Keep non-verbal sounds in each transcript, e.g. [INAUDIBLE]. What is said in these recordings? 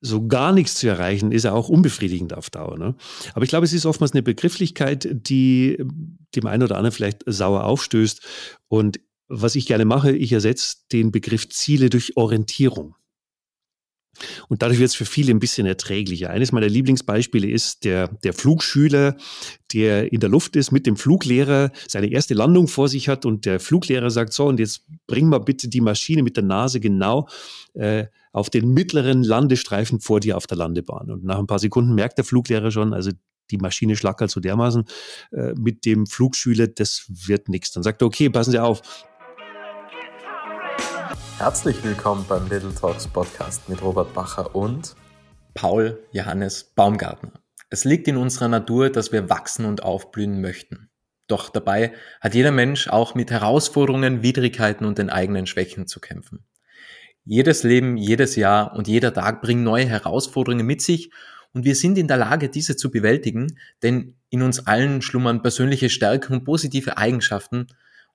so gar nichts zu erreichen, ist ja auch unbefriedigend auf Dauer. Ne? Aber ich glaube, es ist oftmals eine Begrifflichkeit, die dem einen oder anderen vielleicht sauer aufstößt. Und was ich gerne mache, ich ersetze den Begriff Ziele durch Orientierung. Und dadurch wird es für viele ein bisschen erträglicher. Eines meiner Lieblingsbeispiele ist der, der Flugschüler, der in der Luft ist mit dem Fluglehrer, seine erste Landung vor sich hat und der Fluglehrer sagt, so, und jetzt bring mal bitte die Maschine mit der Nase genau äh, auf den mittleren Landestreifen vor dir auf der Landebahn. Und nach ein paar Sekunden merkt der Fluglehrer schon, also die Maschine schlackert so dermaßen äh, mit dem Flugschüler, das wird nichts. Dann sagt er, okay, passen Sie auf, Herzlich willkommen beim Little Talks Podcast mit Robert Bacher und Paul Johannes Baumgartner. Es liegt in unserer Natur, dass wir wachsen und aufblühen möchten. Doch dabei hat jeder Mensch auch mit Herausforderungen, Widrigkeiten und den eigenen Schwächen zu kämpfen. Jedes Leben, jedes Jahr und jeder Tag bringen neue Herausforderungen mit sich und wir sind in der Lage, diese zu bewältigen, denn in uns allen schlummern persönliche Stärken und positive Eigenschaften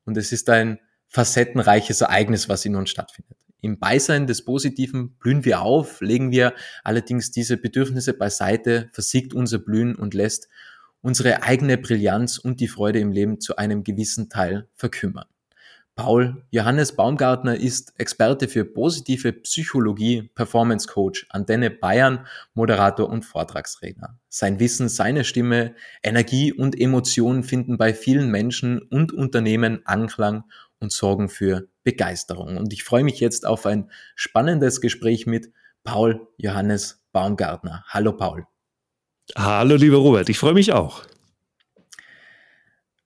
und es ist ein facettenreiches Ereignis, was in uns stattfindet. Im Beisein des Positiven blühen wir auf, legen wir allerdings diese Bedürfnisse beiseite, versiegt unser Blühen und lässt unsere eigene Brillanz und die Freude im Leben zu einem gewissen Teil verkümmern. Paul Johannes Baumgartner ist Experte für positive Psychologie, Performance Coach, Antenne Bayern, Moderator und Vortragsredner. Sein Wissen, seine Stimme, Energie und Emotionen finden bei vielen Menschen und Unternehmen Anklang und sorgen für Begeisterung. Und ich freue mich jetzt auf ein spannendes Gespräch mit Paul Johannes Baumgartner. Hallo Paul. Hallo lieber Robert, ich freue mich auch.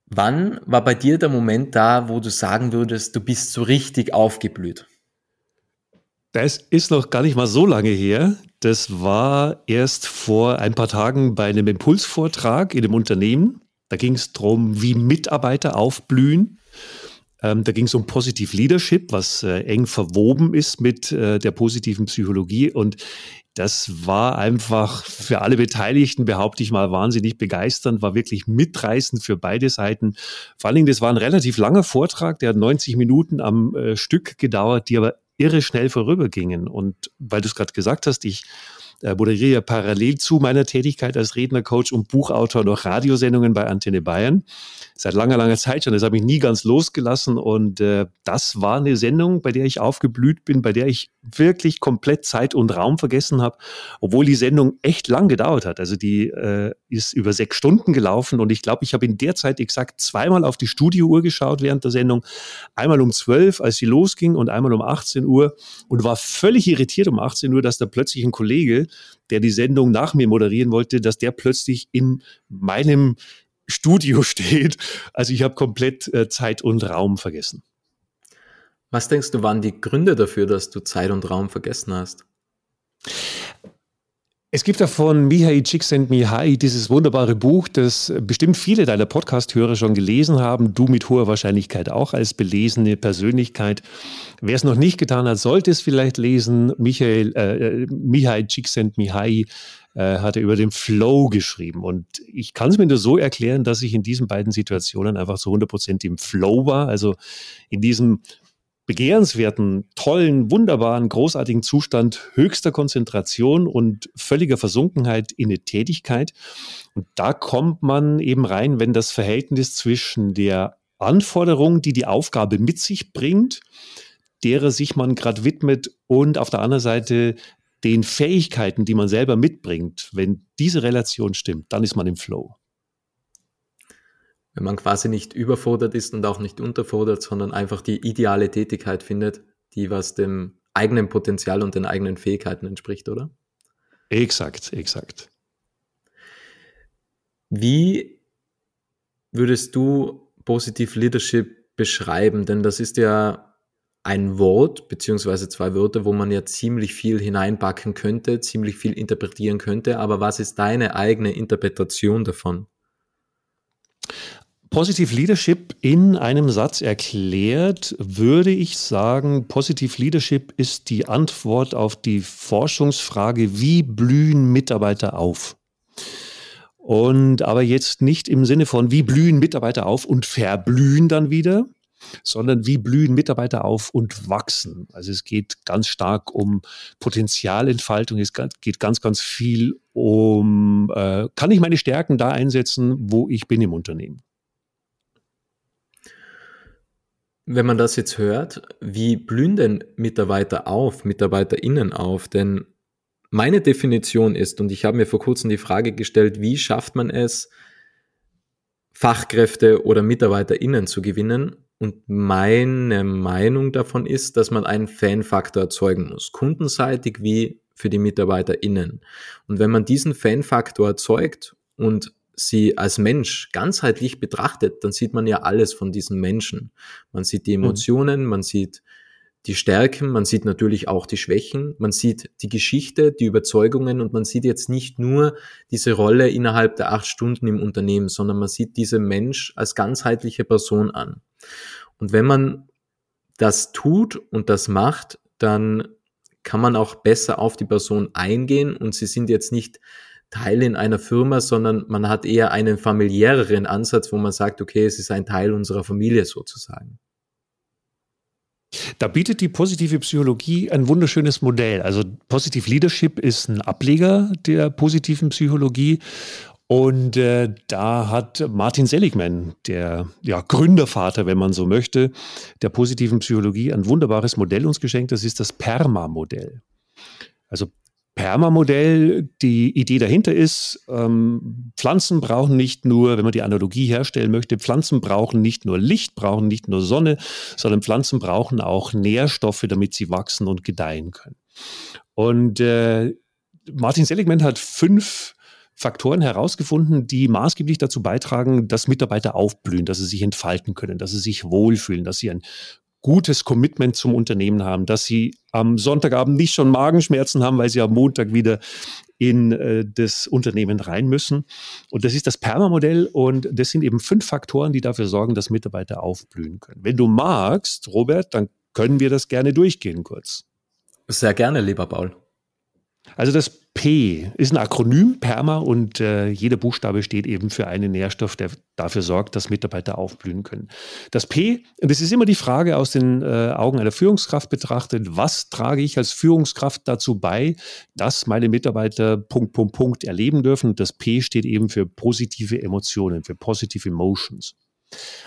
Wann war bei dir der Moment da, wo du sagen würdest, du bist so richtig aufgeblüht? Das ist noch gar nicht mal so lange her. Das war erst vor ein paar Tagen bei einem Impulsvortrag in einem Unternehmen. Da ging es darum, wie Mitarbeiter aufblühen. Ähm, da ging es um Positive Leadership, was äh, eng verwoben ist mit äh, der positiven Psychologie. Und das war einfach für alle Beteiligten, behaupte ich mal, wahnsinnig begeisternd, war wirklich mitreißend für beide Seiten. Vor allen Dingen, das war ein relativ langer Vortrag, der hat 90 Minuten am äh, Stück gedauert, die aber irre schnell vorübergingen. Und weil du es gerade gesagt hast, ich äh, moderiere ja parallel zu meiner Tätigkeit als Rednercoach und Buchautor noch Radiosendungen bei Antenne Bayern. Seit langer, langer Zeit schon. Das habe ich nie ganz losgelassen. Und äh, das war eine Sendung, bei der ich aufgeblüht bin, bei der ich wirklich komplett Zeit und Raum vergessen habe, obwohl die Sendung echt lang gedauert hat. Also die äh, ist über sechs Stunden gelaufen und ich glaube, ich habe in der Zeit exakt zweimal auf die Studiouhr geschaut während der Sendung. Einmal um zwölf, als sie losging und einmal um 18 Uhr und war völlig irritiert um 18 Uhr, dass da plötzlich ein Kollege der die Sendung nach mir moderieren wollte, dass der plötzlich in meinem Studio [LAUGHS] steht. Also ich habe komplett äh, Zeit und Raum vergessen. Was denkst du, waren die Gründe dafür, dass du Zeit und Raum vergessen hast? Es gibt ja von Mihai Csikszentmihalyi dieses wunderbare Buch, das bestimmt viele deiner Podcast-Hörer schon gelesen haben, du mit hoher Wahrscheinlichkeit auch als belesene Persönlichkeit. Wer es noch nicht getan hat, sollte es vielleicht lesen. Michael, äh, äh Mihai Csikszentmihalyi äh, hat er über den Flow geschrieben. Und ich kann es mir nur so erklären, dass ich in diesen beiden Situationen einfach zu 100 Prozent im Flow war, also in diesem begehrenswerten, tollen, wunderbaren, großartigen Zustand höchster Konzentration und völliger Versunkenheit in eine Tätigkeit. Und da kommt man eben rein, wenn das Verhältnis zwischen der Anforderung, die die Aufgabe mit sich bringt, derer sich man gerade widmet und auf der anderen Seite den Fähigkeiten, die man selber mitbringt, wenn diese Relation stimmt, dann ist man im Flow wenn man quasi nicht überfordert ist und auch nicht unterfordert, sondern einfach die ideale Tätigkeit findet, die was dem eigenen Potenzial und den eigenen Fähigkeiten entspricht, oder? Exakt, exakt. Wie würdest du Positive Leadership beschreiben? Denn das ist ja ein Wort beziehungsweise zwei Wörter, wo man ja ziemlich viel hineinpacken könnte, ziemlich viel interpretieren könnte. Aber was ist deine eigene Interpretation davon? Positive Leadership in einem Satz erklärt, würde ich sagen, Positive Leadership ist die Antwort auf die Forschungsfrage, wie blühen Mitarbeiter auf? Und aber jetzt nicht im Sinne von, wie blühen Mitarbeiter auf und verblühen dann wieder, sondern wie blühen Mitarbeiter auf und wachsen. Also es geht ganz stark um Potenzialentfaltung, es geht ganz, ganz viel um, äh, kann ich meine Stärken da einsetzen, wo ich bin im Unternehmen. Wenn man das jetzt hört, wie blühen denn Mitarbeiter auf, MitarbeiterInnen auf? Denn meine Definition ist, und ich habe mir vor kurzem die Frage gestellt, wie schafft man es, Fachkräfte oder MitarbeiterInnen zu gewinnen? Und meine Meinung davon ist, dass man einen Fanfaktor erzeugen muss, kundenseitig wie für die MitarbeiterInnen. Und wenn man diesen Fanfaktor erzeugt und sie als Mensch ganzheitlich betrachtet, dann sieht man ja alles von diesen Menschen. Man sieht die mhm. Emotionen, mhm. man sieht die Stärken, man sieht natürlich auch die Schwächen, man sieht die Geschichte, die Überzeugungen und man sieht jetzt nicht nur diese Rolle innerhalb der acht Stunden im Unternehmen, sondern man sieht diese Mensch als ganzheitliche Person an. Und wenn man das tut und das macht, dann kann man auch besser auf die Person eingehen und sie sind jetzt nicht Teil in einer Firma, sondern man hat eher einen familiäreren Ansatz, wo man sagt, okay, es ist ein Teil unserer Familie sozusagen. Da bietet die positive Psychologie ein wunderschönes Modell. Also Positive Leadership ist ein Ableger der positiven Psychologie. Und äh, da hat Martin Seligman, der ja, Gründervater, wenn man so möchte, der positiven Psychologie, ein wunderbares Modell uns geschenkt. Das ist das PERMA-Modell. Also Perma-Modell, die Idee dahinter ist, ähm, Pflanzen brauchen nicht nur, wenn man die Analogie herstellen möchte, Pflanzen brauchen nicht nur Licht, brauchen nicht nur Sonne, sondern Pflanzen brauchen auch Nährstoffe, damit sie wachsen und gedeihen können. Und äh, Martin Seligman hat fünf Faktoren herausgefunden, die maßgeblich dazu beitragen, dass Mitarbeiter aufblühen, dass sie sich entfalten können, dass sie sich wohlfühlen, dass sie ein gutes Commitment zum Unternehmen haben, dass sie am Sonntagabend nicht schon Magenschmerzen haben, weil sie am Montag wieder in äh, das Unternehmen rein müssen. Und das ist das Perma-Modell und das sind eben fünf Faktoren, die dafür sorgen, dass Mitarbeiter aufblühen können. Wenn du magst, Robert, dann können wir das gerne durchgehen kurz. Sehr gerne, lieber Paul. Also das P ist ein Akronym, PERMA, und äh, jeder Buchstabe steht eben für einen Nährstoff, der dafür sorgt, dass Mitarbeiter aufblühen können. Das P, und das ist immer die Frage aus den äh, Augen einer Führungskraft betrachtet, was trage ich als Führungskraft dazu bei, dass meine Mitarbeiter Punkt, Punkt, Punkt erleben dürfen. Und das P steht eben für positive Emotionen, für positive Emotions.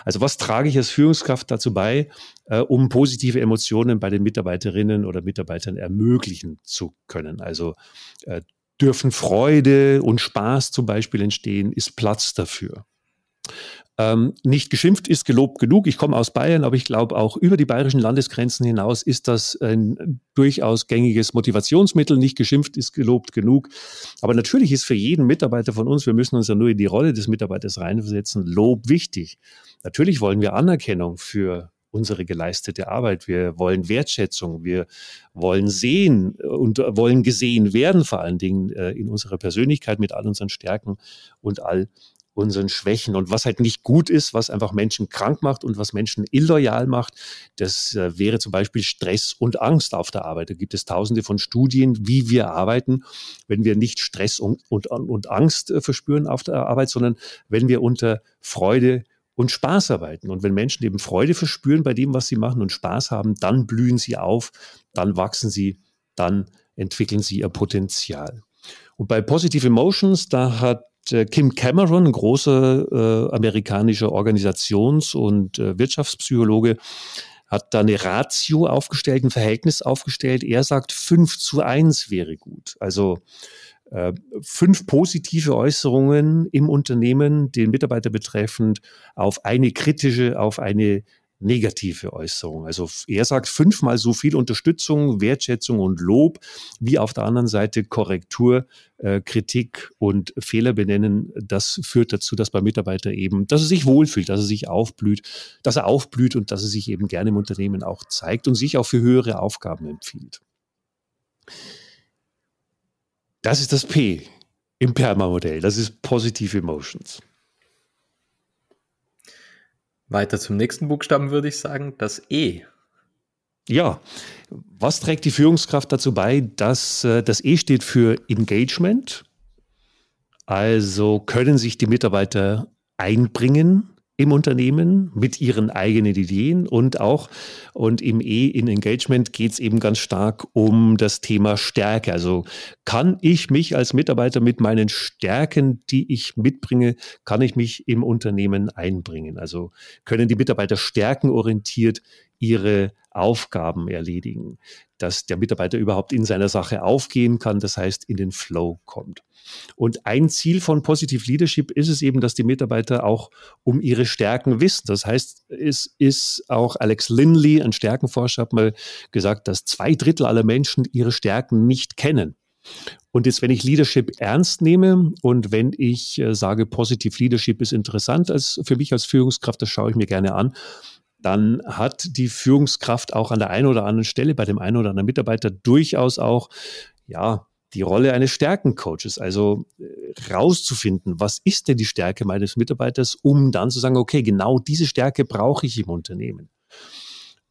Also was trage ich als Führungskraft dazu bei, äh, um positive Emotionen bei den Mitarbeiterinnen oder Mitarbeitern ermöglichen zu können? Also äh, dürfen Freude und Spaß zum Beispiel entstehen, ist Platz dafür. Ähm, nicht geschimpft ist gelobt genug. Ich komme aus Bayern, aber ich glaube auch über die bayerischen Landesgrenzen hinaus ist das ein durchaus gängiges Motivationsmittel. Nicht geschimpft ist gelobt genug. Aber natürlich ist für jeden Mitarbeiter von uns, wir müssen uns ja nur in die Rolle des Mitarbeiters reinversetzen, Lob wichtig. Natürlich wollen wir Anerkennung für unsere geleistete Arbeit. Wir wollen Wertschätzung, wir wollen sehen und wollen gesehen werden, vor allen Dingen äh, in unserer Persönlichkeit mit all unseren Stärken und all unseren Schwächen. Und was halt nicht gut ist, was einfach Menschen krank macht und was Menschen illoyal macht, das äh, wäre zum Beispiel Stress und Angst auf der Arbeit. Da gibt es tausende von Studien, wie wir arbeiten, wenn wir nicht Stress und, und, und Angst äh, verspüren auf der Arbeit, sondern wenn wir unter Freude und Spaß arbeiten. Und wenn Menschen eben Freude verspüren bei dem, was sie machen und Spaß haben, dann blühen sie auf, dann wachsen sie, dann entwickeln sie ihr Potenzial. Und bei Positive Emotions, da hat Kim Cameron, ein großer äh, amerikanischer Organisations- und äh, Wirtschaftspsychologe, hat da eine Ratio aufgestellt, ein Verhältnis aufgestellt. Er sagt, 5 zu 1 wäre gut. Also äh, fünf positive Äußerungen im Unternehmen, den Mitarbeiter betreffend, auf eine kritische, auf eine negative Äußerung. Also er sagt fünfmal so viel Unterstützung, Wertschätzung und Lob, wie auf der anderen Seite Korrektur, äh, Kritik und Fehler benennen. Das führt dazu, dass beim Mitarbeiter eben, dass er sich wohlfühlt, dass er sich aufblüht, dass er aufblüht und dass er sich eben gerne im Unternehmen auch zeigt und sich auch für höhere Aufgaben empfiehlt. Das ist das P im Perma-Modell. Das ist Positive Emotions. Weiter zum nächsten Buchstaben würde ich sagen, das E. Ja, was trägt die Führungskraft dazu bei, dass äh, das E steht für Engagement? Also können sich die Mitarbeiter einbringen im Unternehmen mit ihren eigenen Ideen und auch, und im E in Engagement geht es eben ganz stark um das Thema Stärke. Also kann ich mich als Mitarbeiter mit meinen Stärken, die ich mitbringe, kann ich mich im Unternehmen einbringen? Also können die Mitarbeiter stärkenorientiert ihre Aufgaben erledigen, dass der Mitarbeiter überhaupt in seiner Sache aufgehen kann, das heißt in den Flow kommt. Und ein Ziel von Positive Leadership ist es eben, dass die Mitarbeiter auch um ihre Stärken wissen. Das heißt, es ist auch Alex Linley, ein Stärkenforscher, hat mal gesagt, dass zwei Drittel aller Menschen ihre Stärken nicht kennen. Und jetzt, wenn ich Leadership ernst nehme und wenn ich äh, sage, Positive Leadership ist interessant als, für mich als Führungskraft, das schaue ich mir gerne an, dann hat die Führungskraft auch an der einen oder anderen Stelle bei dem einen oder anderen Mitarbeiter durchaus auch, ja, die Rolle eines Stärkencoaches, also äh, rauszufinden, was ist denn die Stärke meines Mitarbeiters, um dann zu sagen, okay, genau diese Stärke brauche ich im Unternehmen.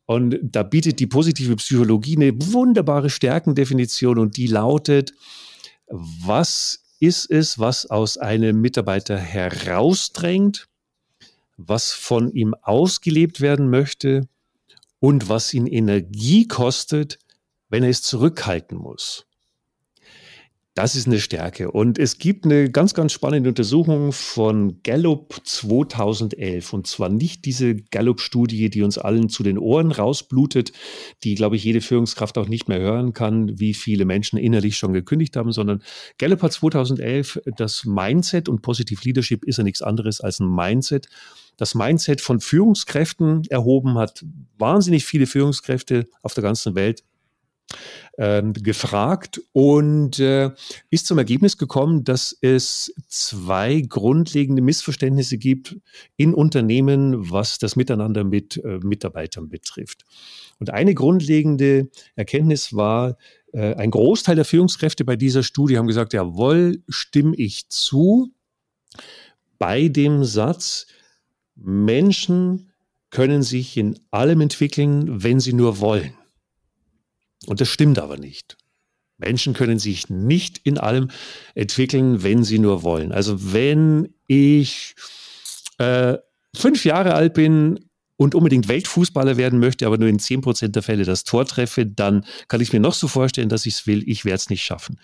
Und da bietet die positive Psychologie eine wunderbare Stärkendefinition und die lautet, was ist es, was aus einem Mitarbeiter herausdrängt, was von ihm ausgelebt werden möchte und was ihn Energie kostet, wenn er es zurückhalten muss. Das ist eine Stärke. Und es gibt eine ganz, ganz spannende Untersuchung von Gallup 2011. Und zwar nicht diese Gallup-Studie, die uns allen zu den Ohren rausblutet, die, glaube ich, jede Führungskraft auch nicht mehr hören kann, wie viele Menschen innerlich schon gekündigt haben, sondern Gallup hat 2011 das Mindset und Positive Leadership ist ja nichts anderes als ein Mindset das Mindset von Führungskräften erhoben, hat wahnsinnig viele Führungskräfte auf der ganzen Welt ähm, gefragt und äh, ist zum Ergebnis gekommen, dass es zwei grundlegende Missverständnisse gibt in Unternehmen, was das Miteinander mit äh, Mitarbeitern betrifft. Und eine grundlegende Erkenntnis war, äh, ein Großteil der Führungskräfte bei dieser Studie haben gesagt, jawohl, stimme ich zu bei dem Satz, Menschen können sich in allem entwickeln, wenn sie nur wollen. Und das stimmt aber nicht. Menschen können sich nicht in allem entwickeln, wenn sie nur wollen. Also wenn ich äh, fünf Jahre alt bin und unbedingt Weltfußballer werden möchte, aber nur in zehn Prozent der Fälle das Tor treffe, dann kann ich mir noch so vorstellen, dass ich es will. Ich werde es nicht schaffen.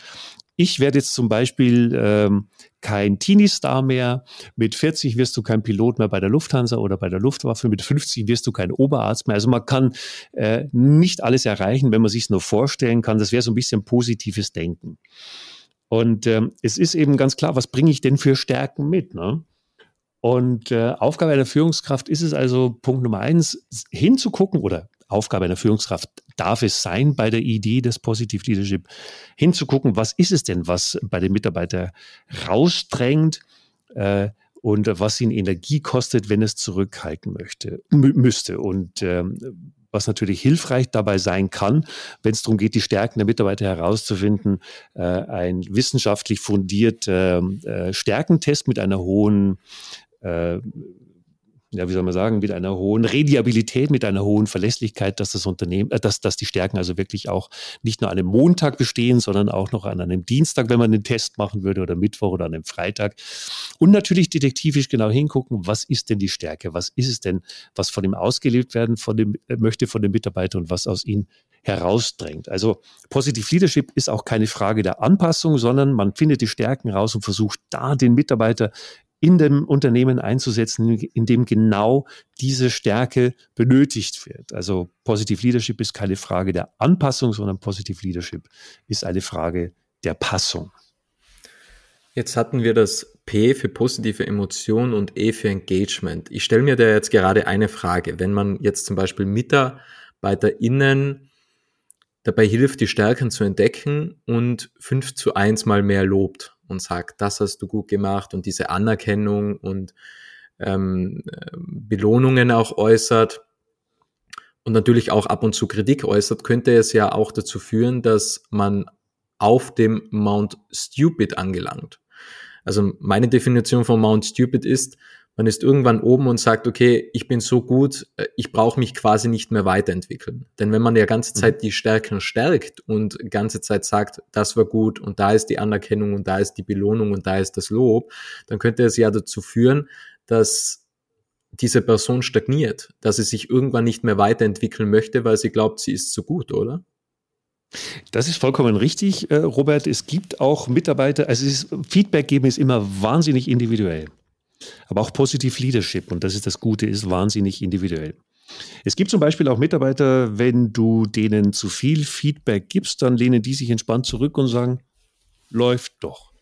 Ich werde jetzt zum Beispiel ähm, kein Teenie-Star mehr. Mit 40 wirst du kein Pilot mehr bei der Lufthansa oder bei der Luftwaffe. Mit 50 wirst du kein Oberarzt mehr. Also man kann äh, nicht alles erreichen, wenn man sich nur vorstellen kann. Das wäre so ein bisschen positives Denken. Und ähm, es ist eben ganz klar, was bringe ich denn für Stärken mit? Ne? Und äh, Aufgabe einer Führungskraft ist es also, Punkt Nummer eins, hinzugucken oder Aufgabe einer Führungskraft darf es sein, bei der Idee des Positive Leadership hinzugucken, was ist es denn, was bei den Mitarbeitern rausdrängt äh, und was ihn Energie kostet, wenn es zurückhalten möchte, müsste. Und ähm, was natürlich hilfreich dabei sein kann, wenn es darum geht, die Stärken der Mitarbeiter herauszufinden, äh, ein wissenschaftlich fundierter äh, Stärkentest mit einer hohen äh, ja, wie soll man sagen, mit einer hohen Reliabilität, mit einer hohen Verlässlichkeit, dass das Unternehmen, äh, dass, dass die Stärken also wirklich auch nicht nur an einem Montag bestehen, sondern auch noch an einem Dienstag, wenn man den Test machen würde, oder Mittwoch oder an einem Freitag. Und natürlich detektivisch genau hingucken, was ist denn die Stärke? Was ist es denn, was von ihm ausgelebt werden von dem, äh, möchte von dem Mitarbeiter und was aus ihm herausdrängt. Also Positive Leadership ist auch keine Frage der Anpassung, sondern man findet die Stärken raus und versucht da den Mitarbeiter in dem Unternehmen einzusetzen, in dem genau diese Stärke benötigt wird. Also Positive Leadership ist keine Frage der Anpassung, sondern Positive Leadership ist eine Frage der Passung. Jetzt hatten wir das P für positive Emotion und E für Engagement. Ich stelle mir da jetzt gerade eine Frage. Wenn man jetzt zum Beispiel MitarbeiterInnen dabei hilft, die Stärken zu entdecken und 5 zu 1 mal mehr lobt, und sagt, das hast du gut gemacht und diese Anerkennung und ähm, Belohnungen auch äußert und natürlich auch ab und zu Kritik äußert, könnte es ja auch dazu führen, dass man auf dem Mount Stupid angelangt. Also meine Definition von Mount Stupid ist, man ist irgendwann oben und sagt, okay, ich bin so gut, äh, ich brauche mich quasi nicht mehr weiterentwickeln. Denn wenn man ja ganze mhm. Zeit die Stärken stärkt und ganze Zeit sagt, das war gut und da ist die Anerkennung und da ist die Belohnung und da ist das Lob, dann könnte es ja dazu führen, dass diese Person stagniert, dass sie sich irgendwann nicht mehr weiterentwickeln möchte, weil sie glaubt, sie ist zu gut, oder? Das ist vollkommen richtig, äh, Robert. Es gibt auch Mitarbeiter, also ist, Feedback geben ist immer wahnsinnig individuell. Aber auch Positive Leadership, und das ist das Gute, ist wahnsinnig individuell. Es gibt zum Beispiel auch Mitarbeiter, wenn du denen zu viel Feedback gibst, dann lehnen die sich entspannt zurück und sagen, läuft doch.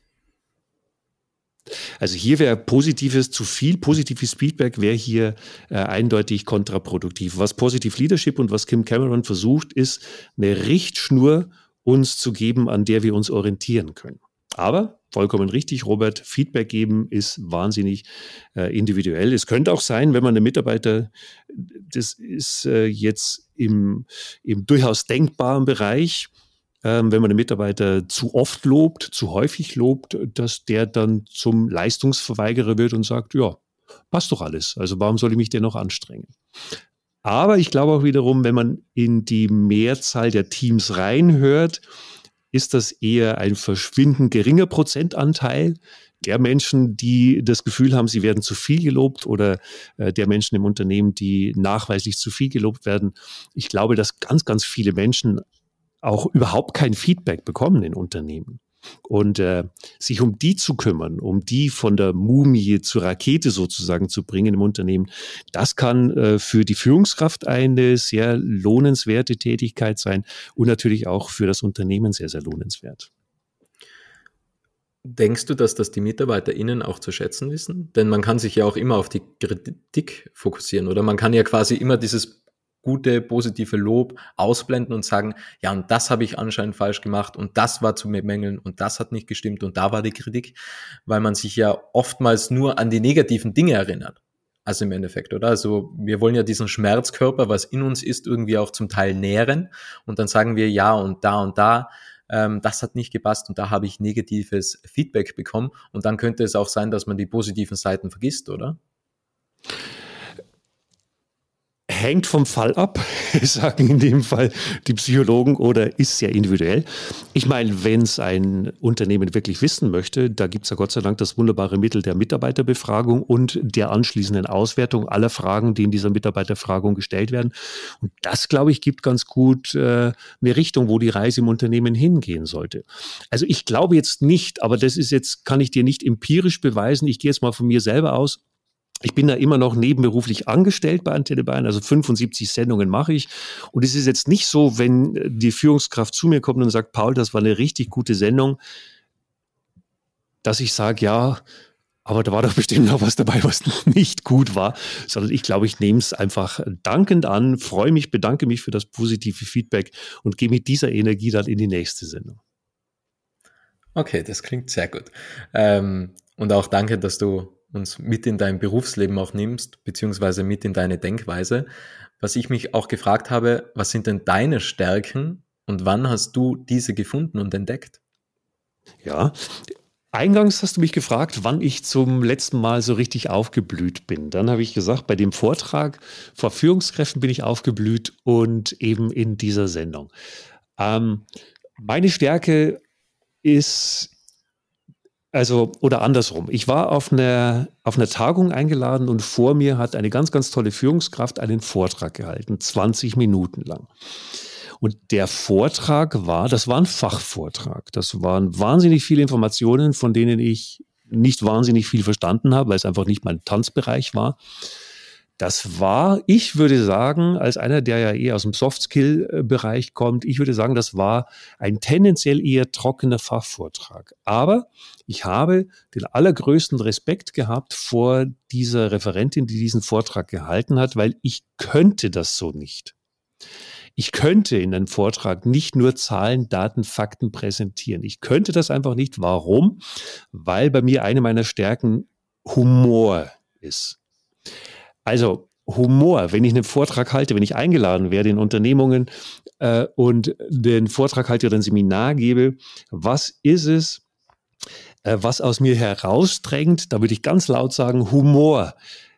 Also hier wäre positives, zu viel positives Feedback wäre hier äh, eindeutig kontraproduktiv. Was Positive Leadership und was Kim Cameron versucht, ist eine Richtschnur uns zu geben, an der wir uns orientieren können. Aber vollkommen richtig, Robert, Feedback geben ist wahnsinnig äh, individuell. Es könnte auch sein, wenn man einen Mitarbeiter, das ist äh, jetzt im, im durchaus denkbaren Bereich, ähm, wenn man den Mitarbeiter zu oft lobt, zu häufig lobt, dass der dann zum Leistungsverweigerer wird und sagt, ja, passt doch alles. Also warum soll ich mich denn noch anstrengen? Aber ich glaube auch wiederum, wenn man in die Mehrzahl der Teams reinhört, ist das eher ein verschwindend geringer Prozentanteil der Menschen, die das Gefühl haben, sie werden zu viel gelobt oder äh, der Menschen im Unternehmen, die nachweislich zu viel gelobt werden. Ich glaube, dass ganz, ganz viele Menschen auch überhaupt kein Feedback bekommen in Unternehmen. Und äh, sich um die zu kümmern, um die von der Mumie zur Rakete sozusagen zu bringen im Unternehmen, das kann äh, für die Führungskraft eine sehr lohnenswerte Tätigkeit sein und natürlich auch für das Unternehmen sehr, sehr lohnenswert. Denkst du, dass das die MitarbeiterInnen auch zu schätzen wissen? Denn man kann sich ja auch immer auf die Kritik fokussieren oder man kann ja quasi immer dieses gute, positive Lob ausblenden und sagen, ja, und das habe ich anscheinend falsch gemacht und das war zu bemängeln und das hat nicht gestimmt und da war die Kritik, weil man sich ja oftmals nur an die negativen Dinge erinnert. Also im Endeffekt, oder? Also wir wollen ja diesen Schmerzkörper, was in uns ist, irgendwie auch zum Teil nähren und dann sagen wir, ja, und da und da, ähm, das hat nicht gepasst und da habe ich negatives Feedback bekommen und dann könnte es auch sein, dass man die positiven Seiten vergisst, oder? Hängt vom Fall ab, [LAUGHS] sagen in dem Fall die Psychologen, oder ist sehr individuell. Ich meine, wenn es ein Unternehmen wirklich wissen möchte, da gibt es ja Gott sei Dank das wunderbare Mittel der Mitarbeiterbefragung und der anschließenden Auswertung aller Fragen, die in dieser Mitarbeiterfragung gestellt werden. Und das, glaube ich, gibt ganz gut äh, eine Richtung, wo die Reise im Unternehmen hingehen sollte. Also ich glaube jetzt nicht, aber das ist jetzt, kann ich dir nicht empirisch beweisen. Ich gehe jetzt mal von mir selber aus ich bin da immer noch nebenberuflich angestellt bei Antenne Bayern, also 75 Sendungen mache ich. Und es ist jetzt nicht so, wenn die Führungskraft zu mir kommt und sagt, Paul, das war eine richtig gute Sendung, dass ich sage, ja, aber da war doch bestimmt noch was dabei, was [LAUGHS] nicht gut war, sondern ich glaube, ich nehme es einfach dankend an, freue mich, bedanke mich für das positive Feedback und gehe mit dieser Energie dann in die nächste Sendung. Okay, das klingt sehr gut. Ähm, und auch danke, dass du uns mit in dein Berufsleben auch nimmst, beziehungsweise mit in deine Denkweise. Was ich mich auch gefragt habe, was sind denn deine Stärken und wann hast du diese gefunden und entdeckt? Ja, Eingangs hast du mich gefragt, wann ich zum letzten Mal so richtig aufgeblüht bin. Dann habe ich gesagt, bei dem Vortrag vor Führungskräften bin ich aufgeblüht und eben in dieser Sendung. Ähm, meine Stärke ist also, oder andersrum. Ich war auf einer, auf einer Tagung eingeladen und vor mir hat eine ganz, ganz tolle Führungskraft einen Vortrag gehalten, 20 Minuten lang. Und der Vortrag war, das war ein Fachvortrag. Das waren wahnsinnig viele Informationen, von denen ich nicht wahnsinnig viel verstanden habe, weil es einfach nicht mein Tanzbereich war. Das war, ich würde sagen, als einer, der ja eher aus dem Soft-Skill-Bereich kommt, ich würde sagen, das war ein tendenziell eher trockener Fachvortrag. Aber ich habe den allergrößten Respekt gehabt vor dieser Referentin, die diesen Vortrag gehalten hat, weil ich könnte das so nicht. Ich könnte in einem Vortrag nicht nur Zahlen, Daten, Fakten präsentieren. Ich könnte das einfach nicht. Warum? Weil bei mir eine meiner Stärken Humor ist. Also Humor, wenn ich einen Vortrag halte, wenn ich eingeladen werde in Unternehmungen äh, und den Vortrag halte oder ein Seminar gebe, was ist es, äh, was aus mir herausdrängt? Da würde ich ganz laut sagen, Humor.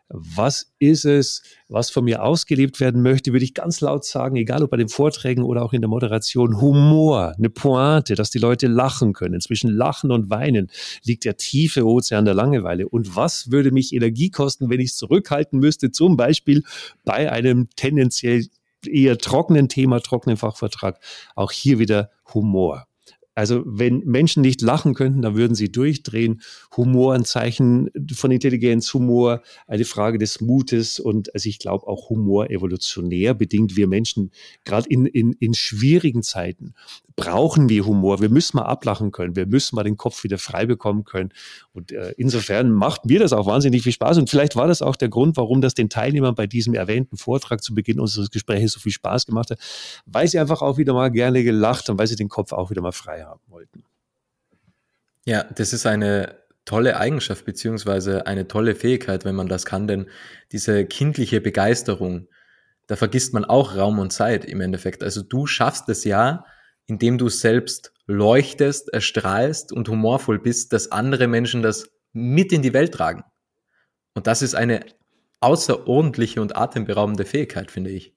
Was ist es, was von mir ausgelebt werden möchte, würde ich ganz laut sagen, egal ob bei den Vorträgen oder auch in der Moderation, Humor, eine Pointe, dass die Leute lachen können. Zwischen Lachen und Weinen liegt der tiefe Ozean der Langeweile. Und was würde mich Energie kosten, wenn ich es zurückhalten müsste, zum Beispiel bei einem tendenziell eher trockenen Thema, trockenen Fachvertrag, auch hier wieder Humor. Also wenn Menschen nicht lachen könnten, dann würden sie durchdrehen. Humor ein Zeichen von Intelligenz, Humor eine Frage des Mutes und also ich glaube auch Humor evolutionär bedingt. Wir Menschen, gerade in, in, in schwierigen Zeiten, brauchen wir Humor. Wir müssen mal ablachen können. Wir müssen mal den Kopf wieder frei bekommen können. Und äh, insofern macht mir das auch wahnsinnig viel Spaß. Und vielleicht war das auch der Grund, warum das den Teilnehmern bei diesem erwähnten Vortrag zu Beginn unseres Gesprächs so viel Spaß gemacht hat, weil sie einfach auch wieder mal gerne gelacht und weil sie den Kopf auch wieder mal frei haben wollten. Ja, das ist eine tolle Eigenschaft beziehungsweise eine tolle Fähigkeit, wenn man das kann, denn diese kindliche Begeisterung, da vergisst man auch Raum und Zeit im Endeffekt. Also du schaffst es ja, indem du selbst leuchtest, erstrahlst und humorvoll bist, dass andere Menschen das mit in die Welt tragen. Und das ist eine außerordentliche und atemberaubende Fähigkeit, finde ich.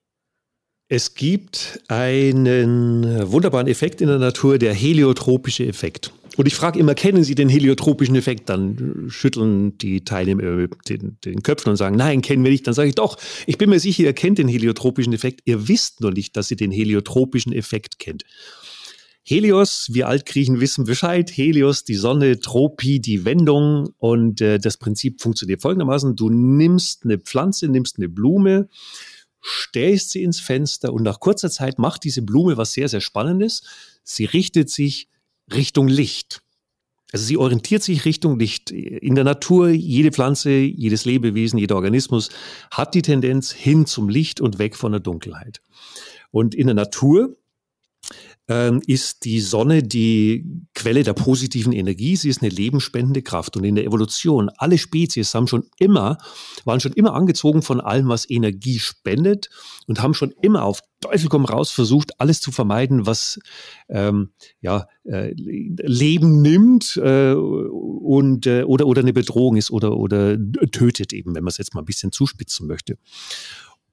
Es gibt einen wunderbaren Effekt in der Natur, der heliotropische Effekt. Und ich frage immer, kennen Sie den heliotropischen Effekt? Dann schütteln die Teilnehmer den, den Köpfen und sagen, nein, kennen wir nicht. Dann sage ich doch, ich bin mir sicher, ihr kennt den heliotropischen Effekt. Ihr wisst nur nicht, dass ihr den heliotropischen Effekt kennt. Helios, wir Altgriechen wissen Bescheid. Helios, die Sonne, Tropi, die Wendung. Und äh, das Prinzip funktioniert folgendermaßen. Du nimmst eine Pflanze, nimmst eine Blume, stellst sie ins Fenster und nach kurzer Zeit macht diese Blume was sehr, sehr Spannendes. Sie richtet sich Richtung Licht. Also sie orientiert sich Richtung Licht. In der Natur, jede Pflanze, jedes Lebewesen, jeder Organismus hat die Tendenz hin zum Licht und weg von der Dunkelheit. Und in der Natur ähm, ist die Sonne die Quelle der positiven Energie. Sie ist eine lebensspendende Kraft. Und in der Evolution, alle Spezies haben schon immer, waren schon immer angezogen von allem, was Energie spendet und haben schon immer auf Teufel komm raus versucht, alles zu vermeiden, was ähm, ja, äh, Leben nimmt äh, und äh, oder, oder eine Bedrohung ist oder, oder tötet eben, wenn man es jetzt mal ein bisschen zuspitzen möchte.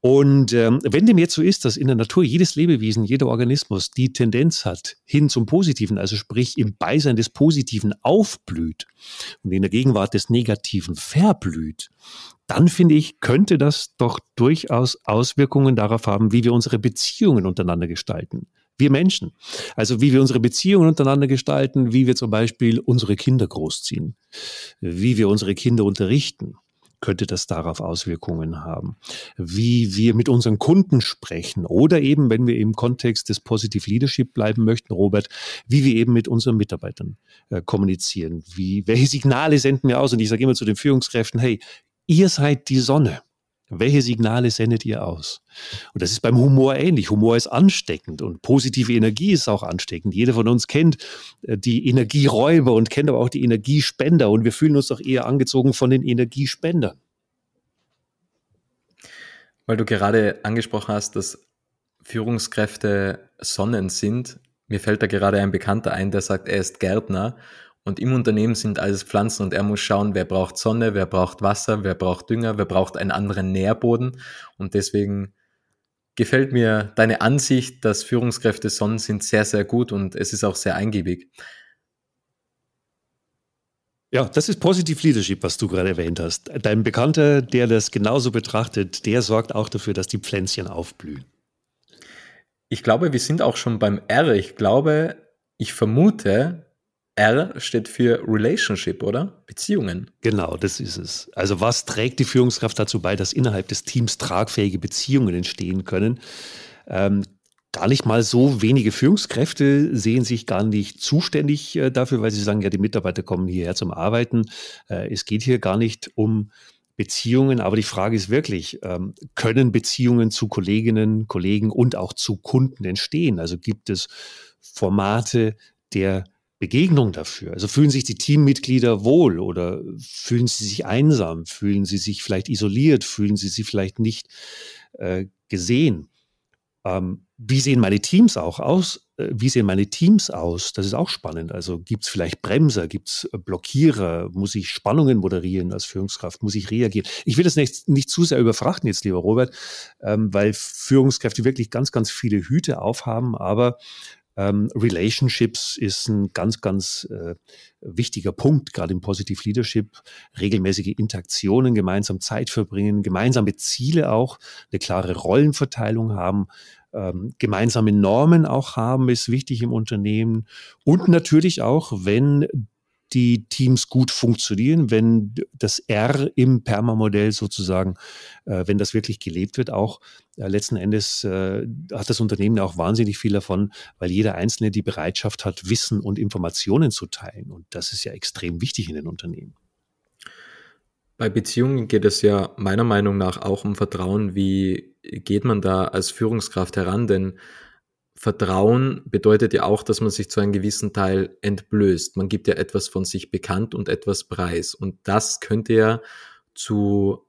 Und ähm, wenn dem jetzt so ist, dass in der Natur jedes Lebewesen, jeder Organismus die Tendenz hat, hin zum Positiven, also sprich im Beisein des Positiven aufblüht und in der Gegenwart des Negativen verblüht, dann finde ich, könnte das doch durchaus Auswirkungen darauf haben, wie wir unsere Beziehungen untereinander gestalten. Wir Menschen. Also wie wir unsere Beziehungen untereinander gestalten, wie wir zum Beispiel unsere Kinder großziehen, wie wir unsere Kinder unterrichten könnte das darauf Auswirkungen haben. Wie wir mit unseren Kunden sprechen oder eben, wenn wir im Kontext des Positive Leadership bleiben möchten, Robert, wie wir eben mit unseren Mitarbeitern äh, kommunizieren. Wie, welche Signale senden wir aus? Und ich sage immer zu den Führungskräften, hey, ihr seid die Sonne. Welche Signale sendet ihr aus? Und das ist beim Humor ähnlich. Humor ist ansteckend und positive Energie ist auch ansteckend. Jeder von uns kennt äh, die Energieräuber und kennt aber auch die Energiespender und wir fühlen uns doch eher angezogen von den Energiespendern. Weil du gerade angesprochen hast, dass Führungskräfte Sonnen sind. Mir fällt da gerade ein Bekannter ein, der sagt, er ist Gärtner und im Unternehmen sind alles Pflanzen und er muss schauen, wer braucht Sonne, wer braucht Wasser, wer braucht Dünger, wer braucht einen anderen Nährboden. Und deswegen gefällt mir deine Ansicht, dass Führungskräfte Sonnen sind, sehr, sehr gut und es ist auch sehr eingiebig. Ja, das ist Positive Leadership, was du gerade erwähnt hast. Dein Bekannter, der das genauso betrachtet, der sorgt auch dafür, dass die Pflänzchen aufblühen. Ich glaube, wir sind auch schon beim R. Ich glaube, ich vermute, R steht für Relationship, oder? Beziehungen. Genau, das ist es. Also was trägt die Führungskraft dazu bei, dass innerhalb des Teams tragfähige Beziehungen entstehen können? Ähm, gar nicht mal so wenige Führungskräfte sehen sich gar nicht zuständig äh, dafür, weil sie sagen, ja, die Mitarbeiter kommen hierher zum Arbeiten. Äh, es geht hier gar nicht um Beziehungen, aber die Frage ist wirklich, ähm, können Beziehungen zu Kolleginnen, Kollegen und auch zu Kunden entstehen? Also gibt es Formate der Begegnung dafür? Also fühlen sich die Teammitglieder wohl oder fühlen sie sich einsam? Fühlen sie sich vielleicht isoliert? Fühlen sie sich vielleicht nicht äh, gesehen? Ähm, wie sehen meine Teams auch aus? Äh, wie sehen meine Teams aus? Das ist auch spannend. Also gibt es vielleicht Bremser, gibt es äh, Blockierer? Muss ich Spannungen moderieren als Führungskraft? Muss ich reagieren? Ich will das nicht, nicht zu sehr überfrachten jetzt, lieber Robert, ähm, weil Führungskräfte wirklich ganz, ganz viele Hüte aufhaben. Aber ähm, Relationships ist ein ganz, ganz äh, wichtiger Punkt, gerade im Positive Leadership. Regelmäßige Interaktionen, gemeinsam Zeit verbringen, gemeinsame Ziele auch, eine klare Rollenverteilung haben, ähm, gemeinsame Normen auch haben, ist wichtig im Unternehmen. Und natürlich auch, wenn die Teams gut funktionieren, wenn das R im Perma-Modell sozusagen, äh, wenn das wirklich gelebt wird, auch äh, letzten Endes äh, hat das Unternehmen auch wahnsinnig viel davon, weil jeder Einzelne die Bereitschaft hat, Wissen und Informationen zu teilen. Und das ist ja extrem wichtig in den Unternehmen. Bei Beziehungen geht es ja meiner Meinung nach auch um Vertrauen. Wie geht man da als Führungskraft heran? Denn Vertrauen bedeutet ja auch, dass man sich zu einem gewissen Teil entblößt. Man gibt ja etwas von sich bekannt und etwas preis. Und das könnte ja zu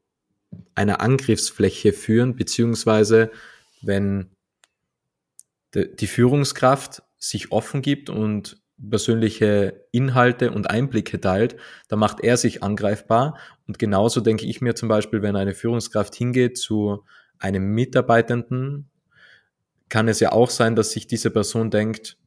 einer Angriffsfläche führen, beziehungsweise wenn die Führungskraft sich offen gibt und persönliche Inhalte und Einblicke teilt, dann macht er sich angreifbar. Und genauso denke ich mir zum Beispiel, wenn eine Führungskraft hingeht zu einem Mitarbeitenden kann es ja auch sein, dass sich diese Person denkt,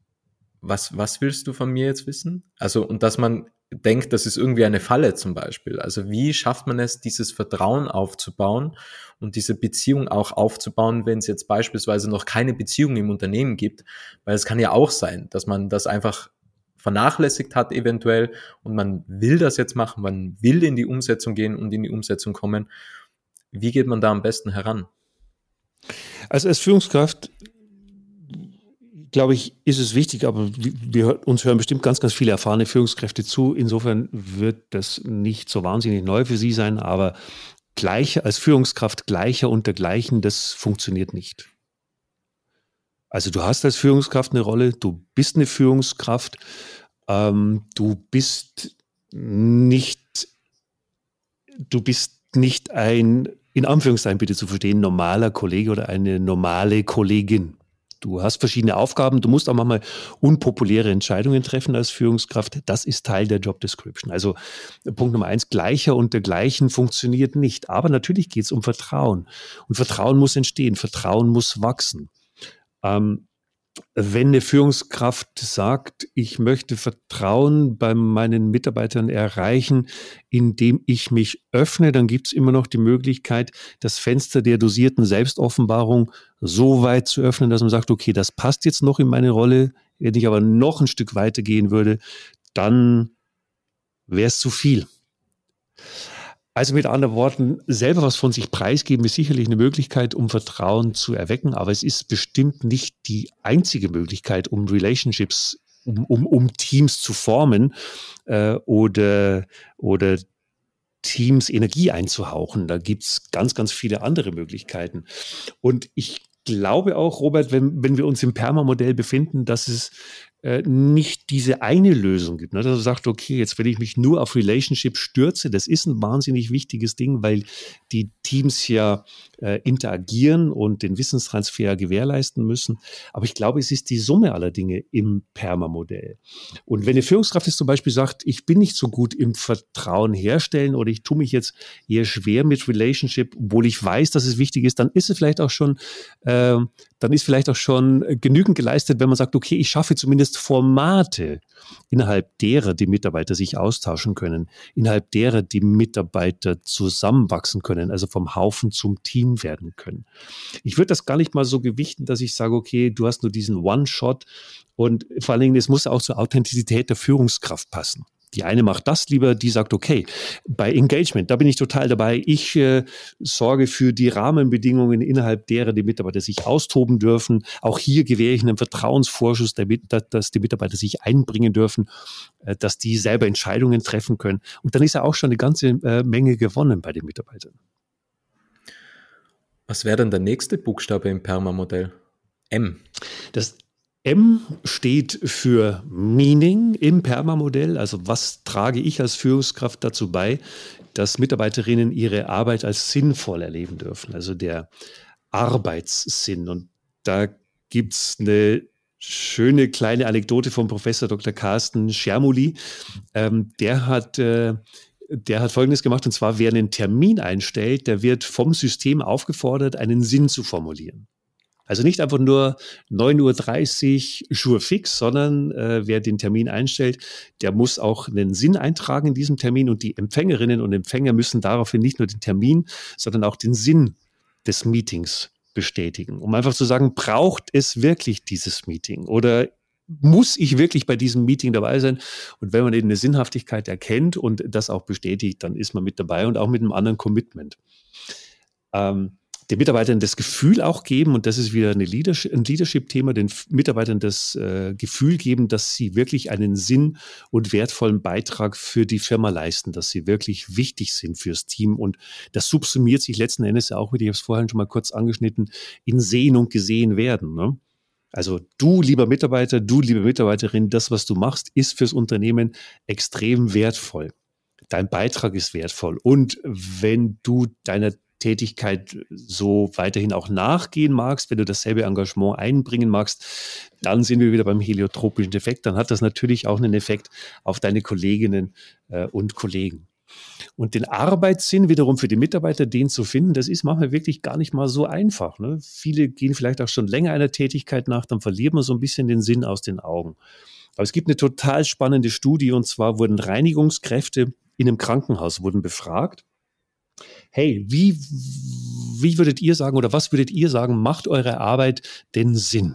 was, was willst du von mir jetzt wissen? Also, und dass man denkt, das ist irgendwie eine Falle zum Beispiel. Also wie schafft man es, dieses Vertrauen aufzubauen und diese Beziehung auch aufzubauen, wenn es jetzt beispielsweise noch keine Beziehung im Unternehmen gibt? Weil es kann ja auch sein, dass man das einfach vernachlässigt hat eventuell und man will das jetzt machen, man will in die Umsetzung gehen und in die Umsetzung kommen. Wie geht man da am besten heran? Also als Führungskraft glaube ich, ist es wichtig, aber wir, uns hören bestimmt ganz, ganz viele erfahrene Führungskräfte zu. Insofern wird das nicht so wahnsinnig neu für Sie sein, aber gleich, als Führungskraft gleicher und dergleichen, das funktioniert nicht. Also du hast als Führungskraft eine Rolle, du bist eine Führungskraft, ähm, du bist nicht, du bist nicht ein, in Anführungszeichen bitte zu verstehen, normaler Kollege oder eine normale Kollegin. Du hast verschiedene Aufgaben, du musst auch manchmal unpopuläre Entscheidungen treffen als Führungskraft. Das ist Teil der Job Description. Also Punkt Nummer eins, gleicher und dergleichen funktioniert nicht. Aber natürlich geht es um Vertrauen. Und Vertrauen muss entstehen, Vertrauen muss wachsen. Ähm, wenn eine Führungskraft sagt, ich möchte Vertrauen bei meinen Mitarbeitern erreichen, indem ich mich öffne, dann gibt es immer noch die Möglichkeit, das Fenster der dosierten Selbstoffenbarung so weit zu öffnen, dass man sagt, okay, das passt jetzt noch in meine Rolle. Wenn ich aber noch ein Stück weiter gehen würde, dann wäre es zu viel. Also mit anderen Worten, selber was von sich preisgeben ist sicherlich eine Möglichkeit, um Vertrauen zu erwecken, aber es ist bestimmt nicht die einzige Möglichkeit, um Relationships, um, um, um Teams zu formen äh, oder, oder Teams Energie einzuhauchen. Da gibt's ganz, ganz viele andere Möglichkeiten. Und ich glaube auch, Robert, wenn, wenn wir uns im Perma-Modell befinden, dass es nicht diese eine Lösung gibt. Ne? Dass er sagt, okay, jetzt wenn ich mich nur auf Relationship stürze, das ist ein wahnsinnig wichtiges Ding, weil die Teams ja äh, interagieren und den Wissenstransfer gewährleisten müssen. Aber ich glaube, es ist die Summe aller Dinge im Perma-Modell. Und wenn eine Führungskraft jetzt zum Beispiel sagt, ich bin nicht so gut im Vertrauen herstellen oder ich tue mich jetzt eher schwer mit Relationship, obwohl ich weiß, dass es wichtig ist, dann ist es vielleicht auch schon, äh, dann ist vielleicht auch schon genügend geleistet, wenn man sagt, okay, ich schaffe zumindest Formate, innerhalb derer die Mitarbeiter sich austauschen können, innerhalb derer die Mitarbeiter zusammenwachsen können, also vom Haufen zum Team werden können. Ich würde das gar nicht mal so gewichten, dass ich sage, okay, du hast nur diesen One-Shot und vor allen Dingen, es muss auch zur Authentizität der Führungskraft passen. Die eine macht das lieber, die sagt, okay, bei Engagement, da bin ich total dabei. Ich äh, sorge für die Rahmenbedingungen, innerhalb derer die Mitarbeiter sich austoben dürfen. Auch hier gewähre ich einen Vertrauensvorschuss, damit, dass die Mitarbeiter sich einbringen dürfen, äh, dass die selber Entscheidungen treffen können. Und dann ist ja auch schon eine ganze äh, Menge gewonnen bei den Mitarbeitern. Was wäre denn der nächste Buchstabe im Perma-Modell? M. Das M steht für Meaning im Perma-Modell. Also was trage ich als Führungskraft dazu bei, dass Mitarbeiterinnen ihre Arbeit als sinnvoll erleben dürfen? Also der Arbeitssinn. Und Da gibt es eine schöne kleine Anekdote vom Professor Dr. Carsten Schermuli. Ähm, der hat äh, der hat Folgendes gemacht, und zwar, wer einen Termin einstellt, der wird vom System aufgefordert, einen Sinn zu formulieren. Also nicht einfach nur 9.30 Uhr Schuhe fix, sondern äh, wer den Termin einstellt, der muss auch einen Sinn eintragen in diesem Termin und die Empfängerinnen und Empfänger müssen daraufhin nicht nur den Termin, sondern auch den Sinn des Meetings bestätigen, um einfach zu sagen, braucht es wirklich dieses Meeting oder muss ich wirklich bei diesem Meeting dabei sein? Und wenn man eben eine Sinnhaftigkeit erkennt und das auch bestätigt, dann ist man mit dabei und auch mit einem anderen Commitment. Ähm, den Mitarbeitern das Gefühl auch geben, und das ist wieder Leadership, ein Leadership-Thema, den Mitarbeitern das äh, Gefühl geben, dass sie wirklich einen Sinn und wertvollen Beitrag für die Firma leisten, dass sie wirklich wichtig sind fürs Team. Und das subsumiert sich letzten Endes auch wieder, ich habe es vorhin schon mal kurz angeschnitten, in Sehen und Gesehen werden. Ne? Also du, lieber Mitarbeiter, du, liebe Mitarbeiterin, das, was du machst, ist fürs Unternehmen extrem wertvoll. Dein Beitrag ist wertvoll. Und wenn du deiner Tätigkeit so weiterhin auch nachgehen magst, wenn du dasselbe Engagement einbringen magst, dann sind wir wieder beim heliotropischen Effekt. Dann hat das natürlich auch einen Effekt auf deine Kolleginnen äh, und Kollegen. Und den Arbeitssinn wiederum für die Mitarbeiter, den zu finden, das ist manchmal wirklich gar nicht mal so einfach. Ne? Viele gehen vielleicht auch schon länger einer Tätigkeit nach, dann verliert man so ein bisschen den Sinn aus den Augen. Aber es gibt eine total spannende Studie und zwar wurden Reinigungskräfte in einem Krankenhaus wurden befragt. Hey, wie, wie würdet ihr sagen oder was würdet ihr sagen, macht eure Arbeit denn Sinn?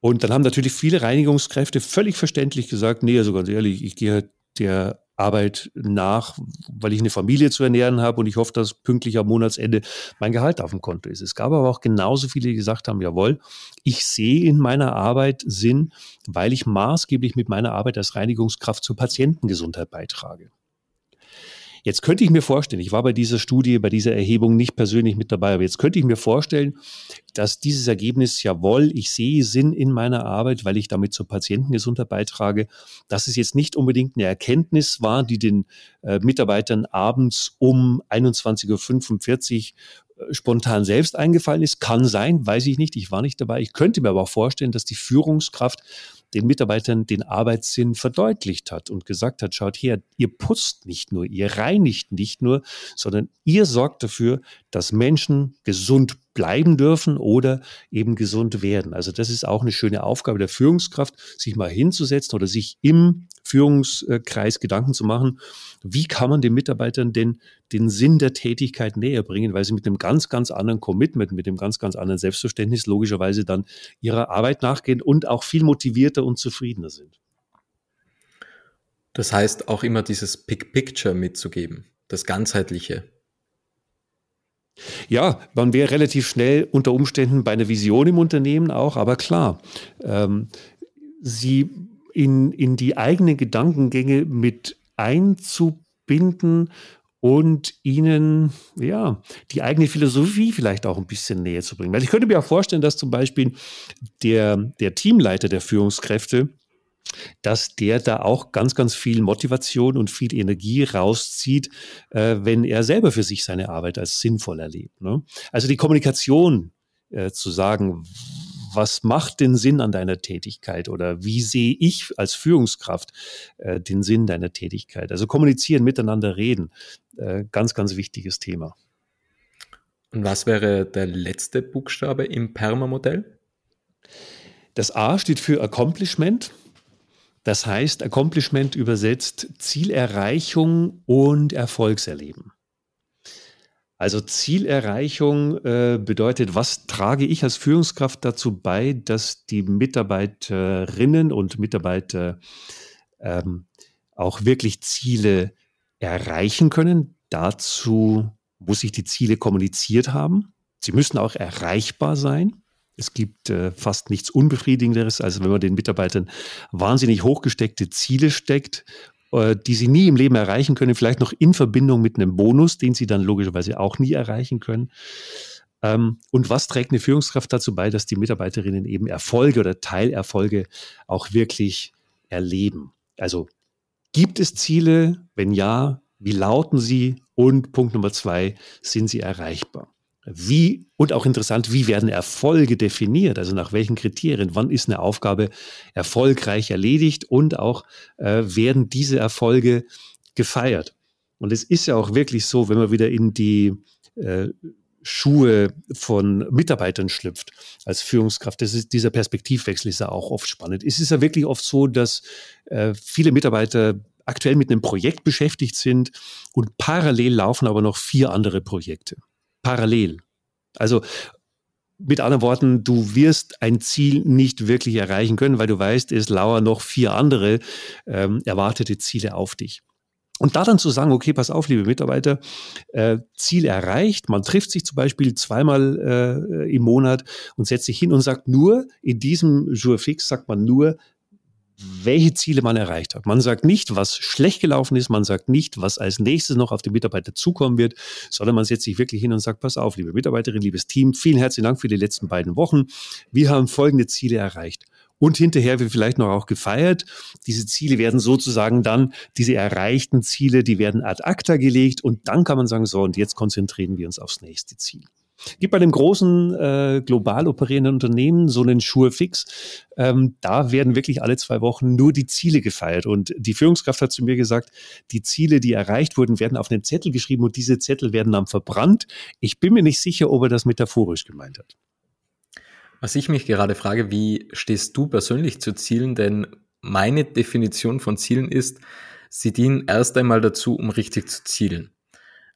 Und dann haben natürlich viele Reinigungskräfte völlig verständlich gesagt, nee, also ganz ehrlich, ich gehe der Arbeit nach, weil ich eine Familie zu ernähren habe und ich hoffe, dass pünktlich am Monatsende mein Gehalt auf dem Konto ist. Es gab aber auch genauso viele, die gesagt haben, jawohl, ich sehe in meiner Arbeit Sinn, weil ich maßgeblich mit meiner Arbeit als Reinigungskraft zur Patientengesundheit beitrage. Jetzt könnte ich mir vorstellen, ich war bei dieser Studie, bei dieser Erhebung nicht persönlich mit dabei, aber jetzt könnte ich mir vorstellen, dass dieses Ergebnis, jawohl, ich sehe Sinn in meiner Arbeit, weil ich damit zur Patientengesundheit beitrage, dass es jetzt nicht unbedingt eine Erkenntnis war, die den äh, Mitarbeitern abends um 21.45 Uhr äh, spontan selbst eingefallen ist. Kann sein, weiß ich nicht. Ich war nicht dabei. Ich könnte mir aber auch vorstellen, dass die Führungskraft den Mitarbeitern den Arbeitssinn verdeutlicht hat und gesagt hat, schaut her, ihr putzt nicht nur, ihr reinigt nicht nur, sondern ihr sorgt dafür, dass Menschen gesund bleiben dürfen oder eben gesund werden. Also das ist auch eine schöne Aufgabe der Führungskraft, sich mal hinzusetzen oder sich im Führungskreis Gedanken zu machen, wie kann man den Mitarbeitern denn den Sinn der Tätigkeit näher bringen, weil sie mit einem ganz, ganz anderen Commitment, mit einem ganz, ganz anderen Selbstverständnis logischerweise dann ihrer Arbeit nachgehen und auch viel motivierter und zufriedener sind. Das heißt auch immer dieses Big Picture mitzugeben, das Ganzheitliche. Ja, man wäre relativ schnell unter Umständen bei einer Vision im Unternehmen auch, aber klar, ähm, sie in, in die eigenen Gedankengänge mit einzubinden und ihnen ja die eigene Philosophie vielleicht auch ein bisschen näher zu bringen. Weil ich könnte mir auch vorstellen, dass zum Beispiel der, der Teamleiter der Führungskräfte dass der da auch ganz, ganz viel Motivation und viel Energie rauszieht, äh, wenn er selber für sich seine Arbeit als sinnvoll erlebt. Ne? Also die Kommunikation äh, zu sagen, was macht den Sinn an deiner Tätigkeit oder wie sehe ich als Führungskraft äh, den Sinn deiner Tätigkeit? Also kommunizieren, miteinander reden, äh, ganz, ganz wichtiges Thema. Und was wäre der letzte Buchstabe im Perma-Modell? Das A steht für Accomplishment. Das heißt, Accomplishment übersetzt Zielerreichung und Erfolgserleben. Also Zielerreichung äh, bedeutet, was trage ich als Führungskraft dazu bei, dass die Mitarbeiterinnen und Mitarbeiter ähm, auch wirklich Ziele erreichen können. Dazu muss ich die Ziele kommuniziert haben. Sie müssen auch erreichbar sein. Es gibt äh, fast nichts Unbefriedigenderes, als wenn man den Mitarbeitern wahnsinnig hochgesteckte Ziele steckt, äh, die sie nie im Leben erreichen können, vielleicht noch in Verbindung mit einem Bonus, den sie dann logischerweise auch nie erreichen können. Ähm, und was trägt eine Führungskraft dazu bei, dass die Mitarbeiterinnen eben Erfolge oder Teilerfolge auch wirklich erleben? Also gibt es Ziele? Wenn ja, wie lauten sie? Und Punkt Nummer zwei, sind sie erreichbar? Wie, und auch interessant, wie werden Erfolge definiert? Also nach welchen Kriterien? Wann ist eine Aufgabe erfolgreich erledigt? Und auch äh, werden diese Erfolge gefeiert? Und es ist ja auch wirklich so, wenn man wieder in die äh, Schuhe von Mitarbeitern schlüpft als Führungskraft. Das ist, dieser Perspektivwechsel ist ja auch oft spannend. Es ist ja wirklich oft so, dass äh, viele Mitarbeiter aktuell mit einem Projekt beschäftigt sind und parallel laufen aber noch vier andere Projekte. Parallel. Also mit anderen Worten, du wirst ein Ziel nicht wirklich erreichen können, weil du weißt, es lauern noch vier andere ähm, erwartete Ziele auf dich. Und da dann zu sagen, okay, pass auf, liebe Mitarbeiter, äh, Ziel erreicht, man trifft sich zum Beispiel zweimal äh, im Monat und setzt sich hin und sagt nur, in diesem Jour fix sagt man nur, welche Ziele man erreicht hat. Man sagt nicht, was schlecht gelaufen ist, man sagt nicht, was als nächstes noch auf den Mitarbeiter zukommen wird, sondern man setzt sich wirklich hin und sagt, pass auf, liebe Mitarbeiterin, liebes Team, vielen herzlichen Dank für die letzten beiden Wochen. Wir haben folgende Ziele erreicht. Und hinterher wird vielleicht noch auch gefeiert. Diese Ziele werden sozusagen dann, diese erreichten Ziele, die werden ad acta gelegt und dann kann man sagen, so, und jetzt konzentrieren wir uns aufs nächste Ziel. Gibt bei dem großen äh, global operierenden Unternehmen so einen Schurfix. Ähm, da werden wirklich alle zwei Wochen nur die Ziele gefeiert. Und die Führungskraft hat zu mir gesagt, die Ziele, die erreicht wurden, werden auf einen Zettel geschrieben und diese Zettel werden dann verbrannt. Ich bin mir nicht sicher, ob er das metaphorisch gemeint hat. Was ich mich gerade frage, wie stehst du persönlich zu Zielen? Denn meine Definition von Zielen ist, sie dienen erst einmal dazu, um richtig zu zielen.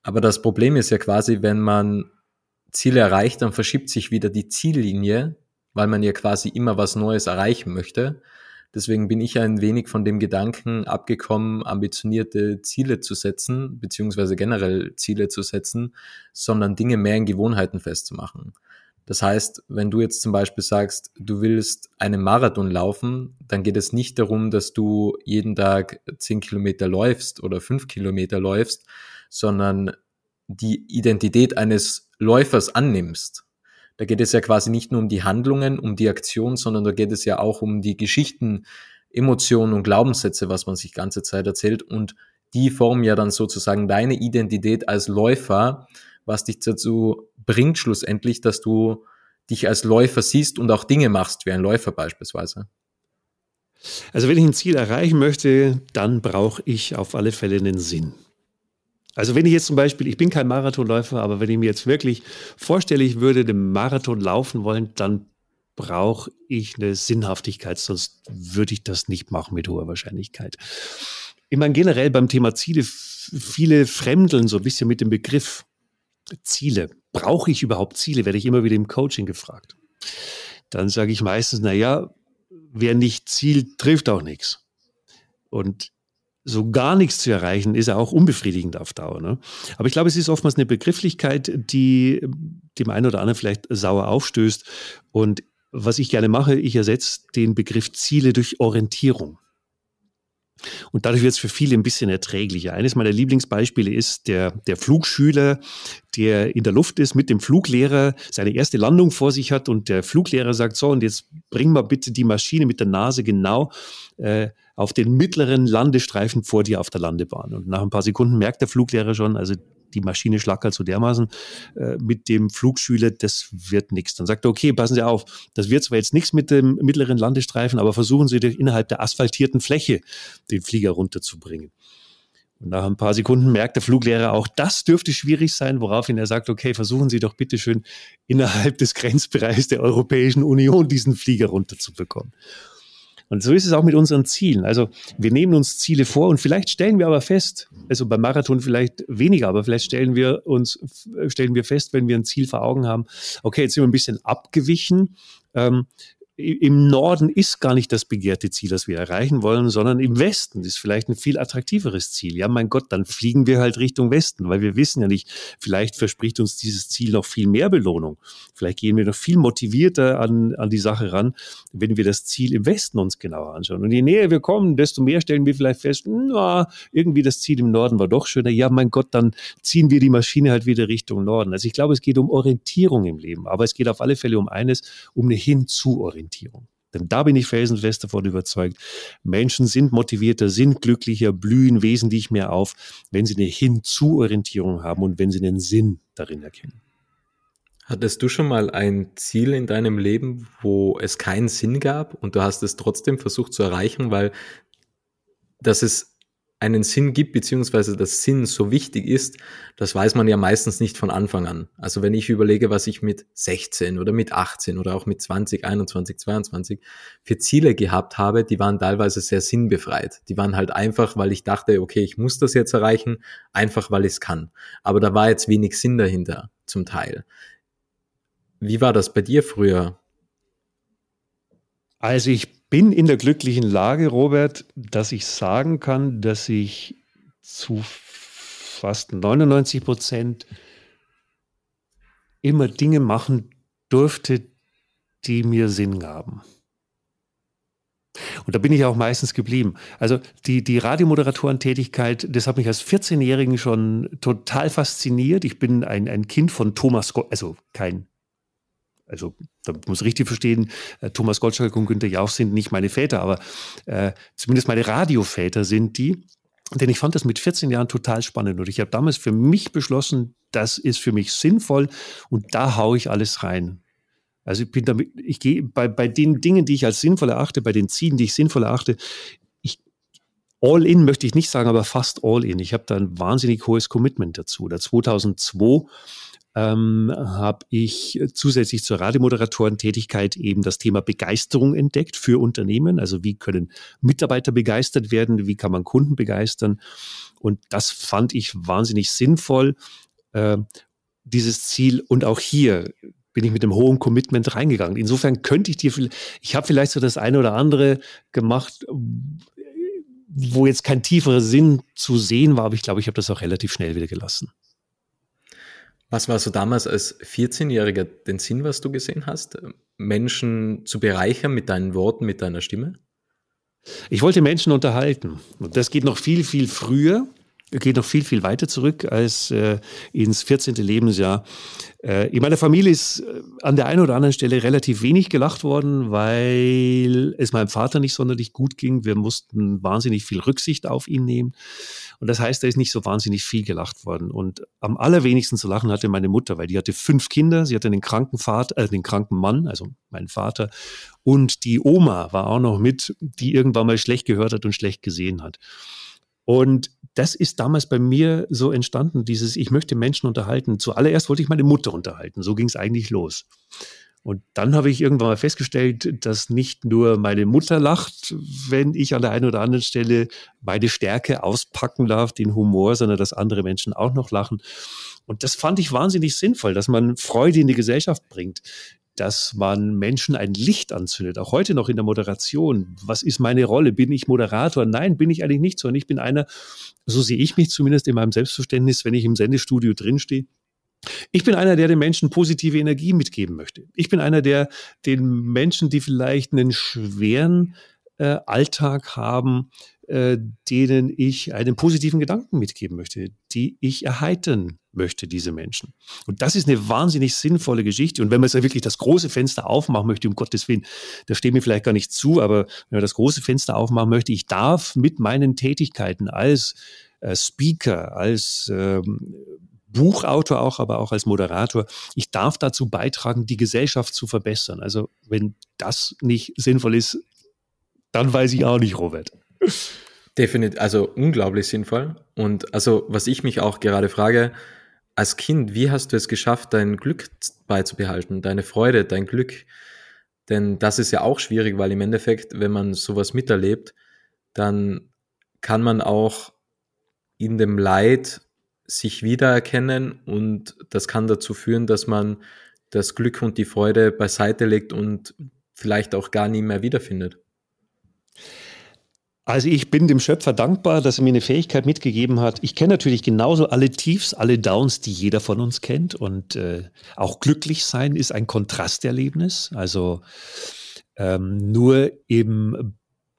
Aber das Problem ist ja quasi, wenn man Ziele erreicht, dann verschiebt sich wieder die Ziellinie, weil man ja quasi immer was Neues erreichen möchte. Deswegen bin ich ein wenig von dem Gedanken abgekommen, ambitionierte Ziele zu setzen, beziehungsweise generell Ziele zu setzen, sondern Dinge mehr in Gewohnheiten festzumachen. Das heißt, wenn du jetzt zum Beispiel sagst, du willst einen Marathon laufen, dann geht es nicht darum, dass du jeden Tag zehn Kilometer läufst oder fünf Kilometer läufst, sondern die Identität eines Läufers annimmst. Da geht es ja quasi nicht nur um die Handlungen, um die Aktion, sondern da geht es ja auch um die Geschichten, Emotionen und Glaubenssätze, was man sich ganze Zeit erzählt. Und die formen ja dann sozusagen deine Identität als Läufer, was dich dazu bringt schlussendlich, dass du dich als Läufer siehst und auch Dinge machst, wie ein Läufer beispielsweise. Also wenn ich ein Ziel erreichen möchte, dann brauche ich auf alle Fälle einen Sinn. Also wenn ich jetzt zum Beispiel, ich bin kein Marathonläufer, aber wenn ich mir jetzt wirklich vorstelle, ich würde den Marathon laufen wollen, dann brauche ich eine Sinnhaftigkeit, sonst würde ich das nicht machen mit hoher Wahrscheinlichkeit. Ich meine, generell beim Thema Ziele, viele fremdeln so ein bisschen mit dem Begriff Ziele. Brauche ich überhaupt Ziele? Werde ich immer wieder im Coaching gefragt. Dann sage ich meistens, na ja, wer nicht zielt, trifft auch nichts. Und so gar nichts zu erreichen, ist ja auch unbefriedigend auf Dauer. Ne? Aber ich glaube, es ist oftmals eine Begrifflichkeit, die dem einen oder anderen vielleicht sauer aufstößt. Und was ich gerne mache, ich ersetze den Begriff Ziele durch Orientierung. Und dadurch wird es für viele ein bisschen erträglicher. Eines meiner Lieblingsbeispiele ist der, der Flugschüler, der in der Luft ist mit dem Fluglehrer, seine erste Landung vor sich hat und der Fluglehrer sagt, so, und jetzt bring mal bitte die Maschine mit der Nase genau äh, auf den mittleren Landestreifen vor dir auf der Landebahn. Und nach ein paar Sekunden merkt der Fluglehrer schon, also die Maschine schlackert so dermaßen äh, mit dem Flugschüler, das wird nichts. Dann sagt er, okay, passen Sie auf, das wird zwar jetzt nichts mit dem mittleren Landestreifen, aber versuchen Sie innerhalb der asphaltierten Fläche den Flieger runterzubringen. Und nach ein paar Sekunden merkt der Fluglehrer auch, das dürfte schwierig sein, woraufhin er sagt, okay, versuchen Sie doch bitte schön innerhalb des Grenzbereichs der Europäischen Union diesen Flieger runterzubekommen. Und so ist es auch mit unseren Zielen. Also wir nehmen uns Ziele vor und vielleicht stellen wir aber fest, also beim Marathon vielleicht weniger, aber vielleicht stellen wir uns, stellen wir fest, wenn wir ein Ziel vor Augen haben, okay, jetzt sind wir ein bisschen abgewichen. Ähm, im Norden ist gar nicht das begehrte Ziel, das wir erreichen wollen, sondern im Westen ist vielleicht ein viel attraktiveres Ziel. Ja, mein Gott, dann fliegen wir halt Richtung Westen, weil wir wissen ja nicht, vielleicht verspricht uns dieses Ziel noch viel mehr Belohnung. Vielleicht gehen wir noch viel motivierter an, an die Sache ran, wenn wir das Ziel im Westen uns genauer anschauen. Und je näher wir kommen, desto mehr stellen wir vielleicht fest, na, irgendwie das Ziel im Norden war doch schöner. Ja, mein Gott, dann ziehen wir die Maschine halt wieder Richtung Norden. Also ich glaube, es geht um Orientierung im Leben, aber es geht auf alle Fälle um eines, um eine Hinzuorientierung. Orientierung. Denn da bin ich felsenfest davon überzeugt, Menschen sind motivierter, sind glücklicher, blühen wesentlich mehr auf, wenn sie eine Hinzuorientierung haben und wenn sie einen Sinn darin erkennen. Hattest du schon mal ein Ziel in deinem Leben, wo es keinen Sinn gab und du hast es trotzdem versucht zu erreichen, weil dass es einen Sinn gibt, beziehungsweise dass Sinn so wichtig ist, das weiß man ja meistens nicht von Anfang an. Also wenn ich überlege, was ich mit 16 oder mit 18 oder auch mit 20, 21, 22 für Ziele gehabt habe, die waren teilweise sehr sinnbefreit. Die waren halt einfach, weil ich dachte, okay, ich muss das jetzt erreichen, einfach weil ich es kann. Aber da war jetzt wenig Sinn dahinter, zum Teil. Wie war das bei dir früher? Also ich bin in der glücklichen Lage, Robert, dass ich sagen kann, dass ich zu fast 99 Prozent immer Dinge machen durfte, die mir Sinn gaben. Und da bin ich auch meistens geblieben. Also die, die Radiomoderatorentätigkeit, das hat mich als 14-Jährigen schon total fasziniert. Ich bin ein, ein Kind von Thomas, Go also kein also da muss richtig verstehen, äh, Thomas Gottschalk und Günter Jauch sind nicht meine Väter, aber äh, zumindest meine Radioväter sind die. Denn ich fand das mit 14 Jahren total spannend und ich habe damals für mich beschlossen, das ist für mich sinnvoll und da haue ich alles rein. Also ich bin damit, ich gehe bei, bei den Dingen, die ich als sinnvoll erachte, bei den Zielen, die ich sinnvoll erachte, ich, all in möchte ich nicht sagen, aber fast all in. Ich habe da ein wahnsinnig hohes Commitment dazu. Da 2002 ähm, habe ich zusätzlich zur Radiomoderatorentätigkeit eben das Thema Begeisterung entdeckt für Unternehmen. Also wie können Mitarbeiter begeistert werden, wie kann man Kunden begeistern. Und das fand ich wahnsinnig sinnvoll, äh, dieses Ziel. Und auch hier bin ich mit einem hohen Commitment reingegangen. Insofern könnte ich dir, ich habe vielleicht so das eine oder andere gemacht, wo jetzt kein tieferer Sinn zu sehen war, aber ich glaube, ich habe das auch relativ schnell wieder gelassen. Was war so damals als 14-Jähriger den Sinn, was du gesehen hast? Menschen zu bereichern mit deinen Worten, mit deiner Stimme? Ich wollte Menschen unterhalten. Und das geht noch viel, viel früher geht noch viel, viel weiter zurück als äh, ins 14. Lebensjahr. Äh, in meiner Familie ist äh, an der einen oder anderen Stelle relativ wenig gelacht worden, weil es meinem Vater nicht sonderlich gut ging. Wir mussten wahnsinnig viel Rücksicht auf ihn nehmen. Und das heißt, da ist nicht so wahnsinnig viel gelacht worden. Und am allerwenigsten zu lachen hatte meine Mutter, weil die hatte fünf Kinder. Sie hatte einen kranken Vater, äh, den kranken Mann, also meinen Vater. Und die Oma war auch noch mit, die irgendwann mal schlecht gehört hat und schlecht gesehen hat. Und das ist damals bei mir so entstanden, dieses, ich möchte Menschen unterhalten. Zuallererst wollte ich meine Mutter unterhalten. So ging es eigentlich los. Und dann habe ich irgendwann mal festgestellt, dass nicht nur meine Mutter lacht, wenn ich an der einen oder anderen Stelle meine Stärke auspacken darf, den Humor, sondern dass andere Menschen auch noch lachen. Und das fand ich wahnsinnig sinnvoll, dass man Freude in die Gesellschaft bringt dass man Menschen ein Licht anzündet, auch heute noch in der Moderation. Was ist meine Rolle? Bin ich Moderator? Nein, bin ich eigentlich nicht, sondern ich bin einer, so sehe ich mich zumindest in meinem Selbstverständnis, wenn ich im Sendestudio drinstehe. Ich bin einer, der den Menschen positive Energie mitgeben möchte. Ich bin einer, der den Menschen, die vielleicht einen schweren äh, Alltag haben, äh, denen ich einen positiven Gedanken mitgeben möchte, die ich erheitern möchte, diese Menschen. Und das ist eine wahnsinnig sinnvolle Geschichte. Und wenn man jetzt wirklich das große Fenster aufmachen möchte, um Gottes Willen, da steht mir vielleicht gar nicht zu, aber wenn man das große Fenster aufmachen möchte, ich darf mit meinen Tätigkeiten als äh, Speaker, als ähm, Buchautor auch, aber auch als Moderator, ich darf dazu beitragen, die Gesellschaft zu verbessern. Also wenn das nicht sinnvoll ist, dann weiß ich auch nicht, Robert. Definitiv, also unglaublich sinnvoll. Und also, was ich mich auch gerade frage, als Kind, wie hast du es geschafft, dein Glück beizubehalten, deine Freude, dein Glück? Denn das ist ja auch schwierig, weil im Endeffekt, wenn man sowas miterlebt, dann kann man auch in dem Leid sich wiedererkennen und das kann dazu führen, dass man das Glück und die Freude beiseite legt und vielleicht auch gar nie mehr wiederfindet. Also ich bin dem Schöpfer dankbar, dass er mir eine Fähigkeit mitgegeben hat. Ich kenne natürlich genauso alle Tiefs, alle Downs, die jeder von uns kennt. Und äh, auch glücklich sein ist ein Kontrasterlebnis. Also ähm, nur im,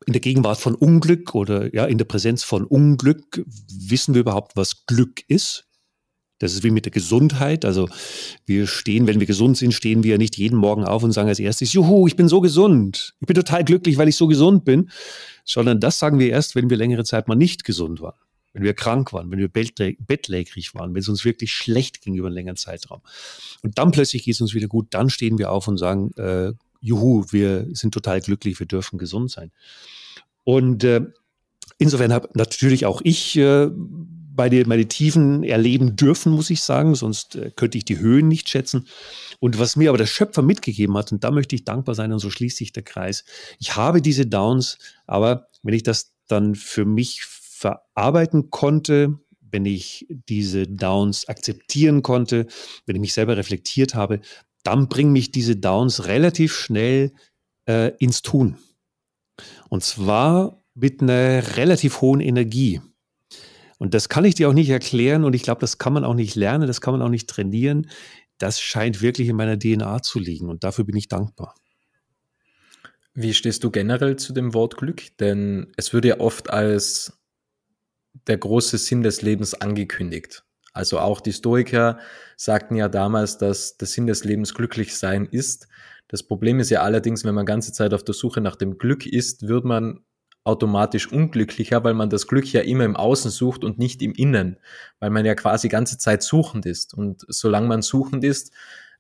in der Gegenwart von Unglück oder ja in der Präsenz von Unglück wissen wir überhaupt, was Glück ist. Das ist wie mit der Gesundheit. Also wir stehen, wenn wir gesund sind, stehen wir nicht jeden Morgen auf und sagen als erstes, juhu, ich bin so gesund. Ich bin total glücklich, weil ich so gesund bin. Sondern das sagen wir erst, wenn wir längere Zeit mal nicht gesund waren. wenn wir krank waren, wenn wir bettlägerig waren, wenn es uns wirklich schlecht ging über einen längeren Zeitraum. Und dann plötzlich geht es uns wieder gut, dann stehen wir auf und sagen, äh, juhu, wir sind total glücklich, wir dürfen gesund sein. Und äh, insofern habe natürlich auch ich äh, meine, meine Tiefen erleben dürfen, muss ich sagen, sonst äh, könnte ich die Höhen nicht schätzen. Und was mir aber der Schöpfer mitgegeben hat, und da möchte ich dankbar sein, und so schließt sich der Kreis, ich habe diese Downs, aber wenn ich das dann für mich verarbeiten konnte, wenn ich diese Downs akzeptieren konnte, wenn ich mich selber reflektiert habe, dann bringen mich diese Downs relativ schnell äh, ins Tun. Und zwar mit einer relativ hohen Energie. Und das kann ich dir auch nicht erklären und ich glaube, das kann man auch nicht lernen, das kann man auch nicht trainieren. Das scheint wirklich in meiner DNA zu liegen und dafür bin ich dankbar. Wie stehst du generell zu dem Wort Glück? Denn es wird ja oft als der große Sinn des Lebens angekündigt. Also auch die Stoiker sagten ja damals, dass der Sinn des Lebens glücklich sein ist. Das Problem ist ja allerdings, wenn man ganze Zeit auf der Suche nach dem Glück ist, wird man automatisch unglücklicher, weil man das Glück ja immer im Außen sucht und nicht im Innen, weil man ja quasi ganze Zeit suchend ist. Und solange man suchend ist,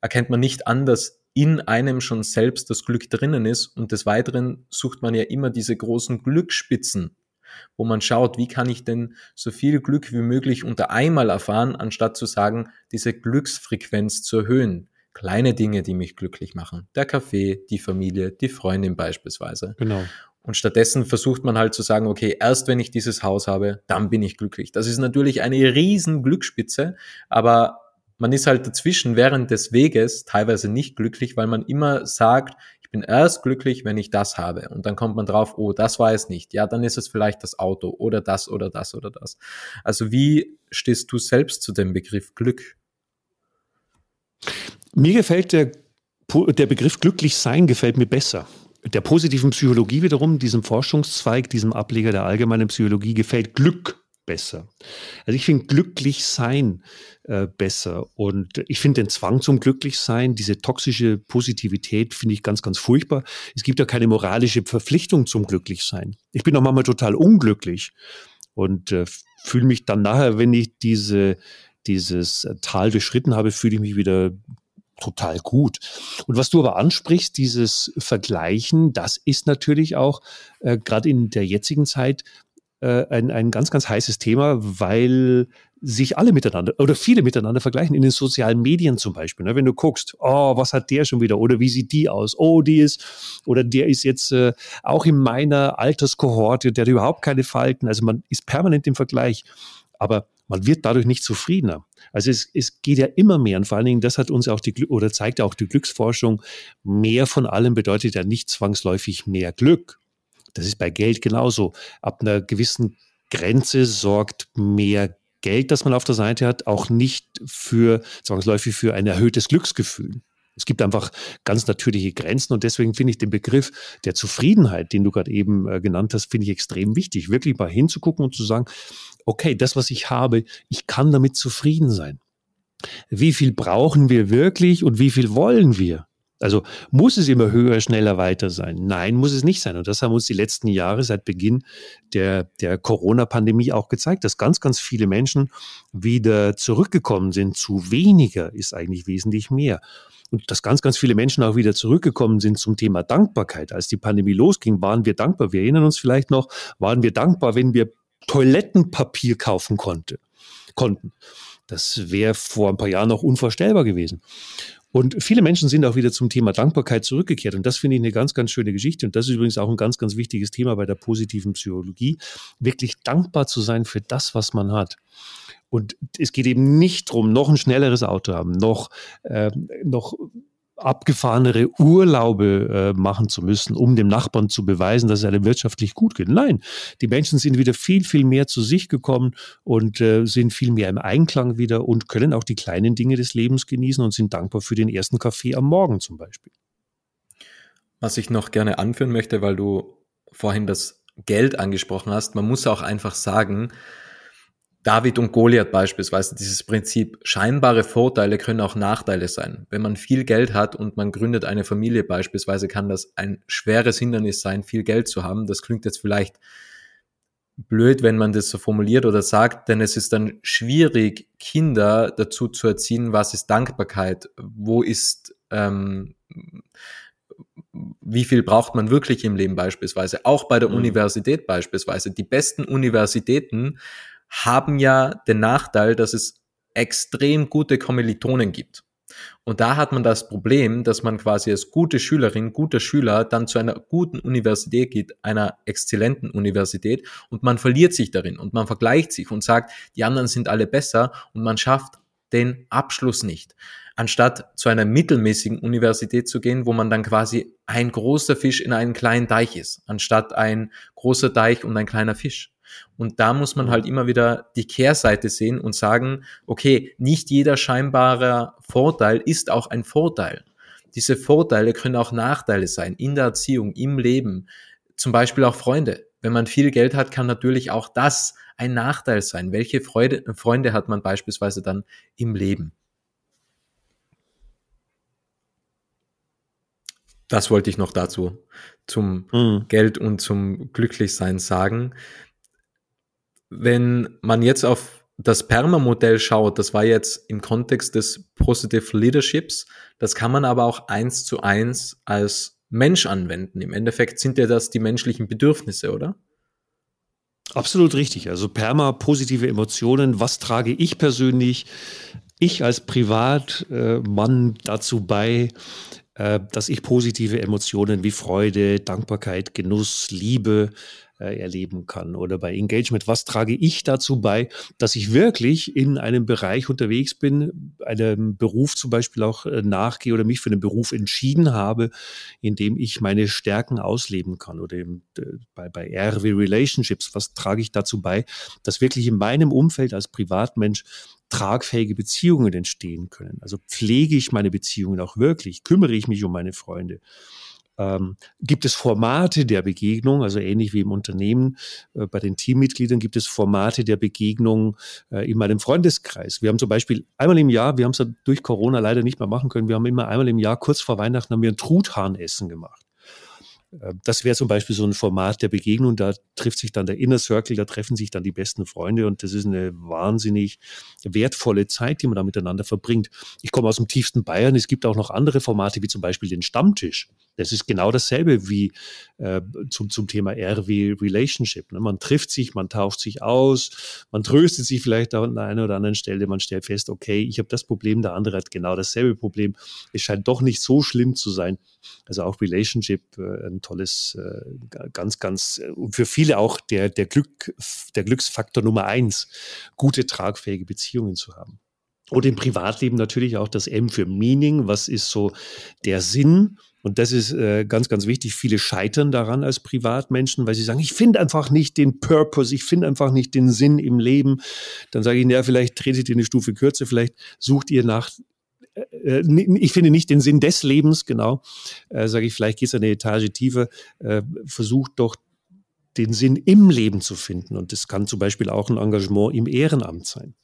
erkennt man nicht an, dass in einem schon selbst das Glück drinnen ist und des Weiteren sucht man ja immer diese großen Glücksspitzen, wo man schaut, wie kann ich denn so viel Glück wie möglich unter einmal erfahren, anstatt zu sagen, diese Glücksfrequenz zu erhöhen. Kleine Dinge, die mich glücklich machen. Der Kaffee, die Familie, die Freundin beispielsweise. Genau. Und stattdessen versucht man halt zu sagen, okay, erst wenn ich dieses Haus habe, dann bin ich glücklich. Das ist natürlich eine riesen Glücksspitze, aber man ist halt dazwischen während des Weges teilweise nicht glücklich, weil man immer sagt, ich bin erst glücklich, wenn ich das habe. Und dann kommt man drauf, oh, das war es nicht. Ja, dann ist es vielleicht das Auto oder das oder das oder das. Also wie stehst du selbst zu dem Begriff Glück? Mir gefällt der, der Begriff glücklich sein gefällt mir besser der positiven Psychologie wiederum, diesem Forschungszweig, diesem Ableger der allgemeinen Psychologie, gefällt Glück besser. Also ich finde glücklich sein äh, besser und ich finde den Zwang zum Glücklichsein, diese toxische Positivität finde ich ganz, ganz furchtbar. Es gibt ja keine moralische Verpflichtung zum Glücklichsein. Ich bin auch manchmal total unglücklich und äh, fühle mich dann nachher, wenn ich diese dieses Tal durchschritten habe, fühle ich mich wieder total gut. Und was du aber ansprichst, dieses Vergleichen, das ist natürlich auch äh, gerade in der jetzigen Zeit äh, ein, ein ganz, ganz heißes Thema, weil sich alle miteinander oder viele miteinander vergleichen, in den sozialen Medien zum Beispiel. Ne? Wenn du guckst, oh, was hat der schon wieder oder wie sieht die aus? Oh, die ist oder der ist jetzt äh, auch in meiner Alterskohorte, der hat überhaupt keine Falten. Also man ist permanent im Vergleich. Aber man wird dadurch nicht zufriedener. Also es, es geht ja immer mehr und vor allen Dingen, das hat uns auch die oder zeigt auch die Glücksforschung, mehr von allem bedeutet ja nicht zwangsläufig mehr Glück. Das ist bei Geld genauso. Ab einer gewissen Grenze sorgt mehr Geld, das man auf der Seite hat, auch nicht für zwangsläufig für ein erhöhtes Glücksgefühl. Es gibt einfach ganz natürliche Grenzen und deswegen finde ich den Begriff der Zufriedenheit, den du gerade eben äh, genannt hast, finde ich extrem wichtig. Wirklich mal hinzugucken und zu sagen, okay, das, was ich habe, ich kann damit zufrieden sein. Wie viel brauchen wir wirklich und wie viel wollen wir? Also muss es immer höher, schneller, weiter sein? Nein, muss es nicht sein. Und das haben uns die letzten Jahre seit Beginn der, der Corona-Pandemie auch gezeigt, dass ganz, ganz viele Menschen wieder zurückgekommen sind. Zu weniger ist eigentlich wesentlich mehr. Und dass ganz, ganz viele Menschen auch wieder zurückgekommen sind zum Thema Dankbarkeit. Als die Pandemie losging, waren wir dankbar. Wir erinnern uns vielleicht noch, waren wir dankbar, wenn wir Toilettenpapier kaufen konnte, konnten. Das wäre vor ein paar Jahren noch unvorstellbar gewesen. Und viele Menschen sind auch wieder zum Thema Dankbarkeit zurückgekehrt. Und das finde ich eine ganz, ganz schöne Geschichte. Und das ist übrigens auch ein ganz, ganz wichtiges Thema bei der positiven Psychologie, wirklich dankbar zu sein für das, was man hat. Und es geht eben nicht darum, noch ein schnelleres Auto haben, noch, äh, noch abgefahrenere Urlaube äh, machen zu müssen, um dem Nachbarn zu beweisen, dass es einem wirtschaftlich gut geht. Nein, die Menschen sind wieder viel, viel mehr zu sich gekommen und äh, sind viel mehr im Einklang wieder und können auch die kleinen Dinge des Lebens genießen und sind dankbar für den ersten Kaffee am Morgen zum Beispiel. Was ich noch gerne anführen möchte, weil du vorhin das Geld angesprochen hast, man muss auch einfach sagen, David und Goliath beispielsweise, dieses Prinzip, scheinbare Vorteile können auch Nachteile sein. Wenn man viel Geld hat und man gründet eine Familie beispielsweise, kann das ein schweres Hindernis sein, viel Geld zu haben. Das klingt jetzt vielleicht blöd, wenn man das so formuliert oder sagt, denn es ist dann schwierig, Kinder dazu zu erziehen, was ist Dankbarkeit, wo ist, ähm, wie viel braucht man wirklich im Leben beispielsweise, auch bei der mhm. Universität beispielsweise. Die besten Universitäten haben ja den Nachteil, dass es extrem gute Kommilitonen gibt. Und da hat man das Problem, dass man quasi als gute Schülerin, guter Schüler dann zu einer guten Universität geht, einer exzellenten Universität und man verliert sich darin und man vergleicht sich und sagt, die anderen sind alle besser und man schafft den Abschluss nicht. Anstatt zu einer mittelmäßigen Universität zu gehen, wo man dann quasi ein großer Fisch in einem kleinen Teich ist, anstatt ein großer Teich und ein kleiner Fisch. Und da muss man halt immer wieder die Kehrseite sehen und sagen, okay, nicht jeder scheinbare Vorteil ist auch ein Vorteil. Diese Vorteile können auch Nachteile sein in der Erziehung, im Leben, zum Beispiel auch Freunde. Wenn man viel Geld hat, kann natürlich auch das ein Nachteil sein. Welche Freude, Freunde hat man beispielsweise dann im Leben? Das wollte ich noch dazu zum mhm. Geld und zum Glücklichsein sagen wenn man jetzt auf das Perma-Modell schaut, das war jetzt im Kontext des Positive Leaderships, das kann man aber auch eins zu eins als Mensch anwenden. Im Endeffekt sind ja das die menschlichen Bedürfnisse, oder? Absolut richtig. Also Perma, positive Emotionen. Was trage ich persönlich, ich als Privatmann dazu bei, äh, dass ich positive Emotionen wie Freude, Dankbarkeit, Genuss, Liebe, äh, erleben kann. Oder bei Engagement, was trage ich dazu bei, dass ich wirklich in einem Bereich unterwegs bin, einem Beruf zum Beispiel auch äh, nachgehe oder mich für einen Beruf entschieden habe, in dem ich meine Stärken ausleben kann. Oder eben, äh, bei, bei RW Relationships, was trage ich dazu bei, dass wirklich in meinem Umfeld als Privatmensch tragfähige Beziehungen entstehen können. Also pflege ich meine Beziehungen auch wirklich, kümmere ich mich um meine Freunde ähm, gibt es Formate der Begegnung, also ähnlich wie im Unternehmen äh, bei den Teammitgliedern gibt es Formate der Begegnung äh, in meinem Freundeskreis. Wir haben zum Beispiel einmal im Jahr, wir haben es durch Corona leider nicht mehr machen können, wir haben immer einmal im Jahr kurz vor Weihnachten haben wir ein Truthahnessen gemacht. Äh, das wäre zum Beispiel so ein Format der Begegnung. Da trifft sich dann der Inner Circle, da treffen sich dann die besten Freunde und das ist eine wahnsinnig wertvolle Zeit, die man da miteinander verbringt. Ich komme aus dem tiefsten Bayern. Es gibt auch noch andere Formate, wie zum Beispiel den Stammtisch. Das ist genau dasselbe wie äh, zum, zum Thema RW Relationship. Ne? Man trifft sich, man tauscht sich aus, man tröstet sich vielleicht an einer oder anderen Stelle, man stellt fest, okay, ich habe das Problem, der andere hat genau dasselbe Problem. Es scheint doch nicht so schlimm zu sein. Also auch Relationship, äh, ein tolles, äh, ganz, ganz, äh, und für viele auch der, der Glück, der Glücksfaktor Nummer eins, gute, tragfähige Beziehungen zu haben. Und im Privatleben natürlich auch das M für Meaning. Was ist so der Sinn? Und das ist äh, ganz, ganz wichtig. Viele scheitern daran als Privatmenschen, weil sie sagen, ich finde einfach nicht den Purpose, ich finde einfach nicht den Sinn im Leben. Dann sage ich, ja, vielleicht tretet ihr eine Stufe kürzer, vielleicht sucht ihr nach äh, äh ich finde nicht den Sinn des Lebens, genau, äh, sage ich, vielleicht geht es eine Etage tiefer, äh, versucht doch den Sinn im Leben zu finden. Und das kann zum Beispiel auch ein Engagement im Ehrenamt sein.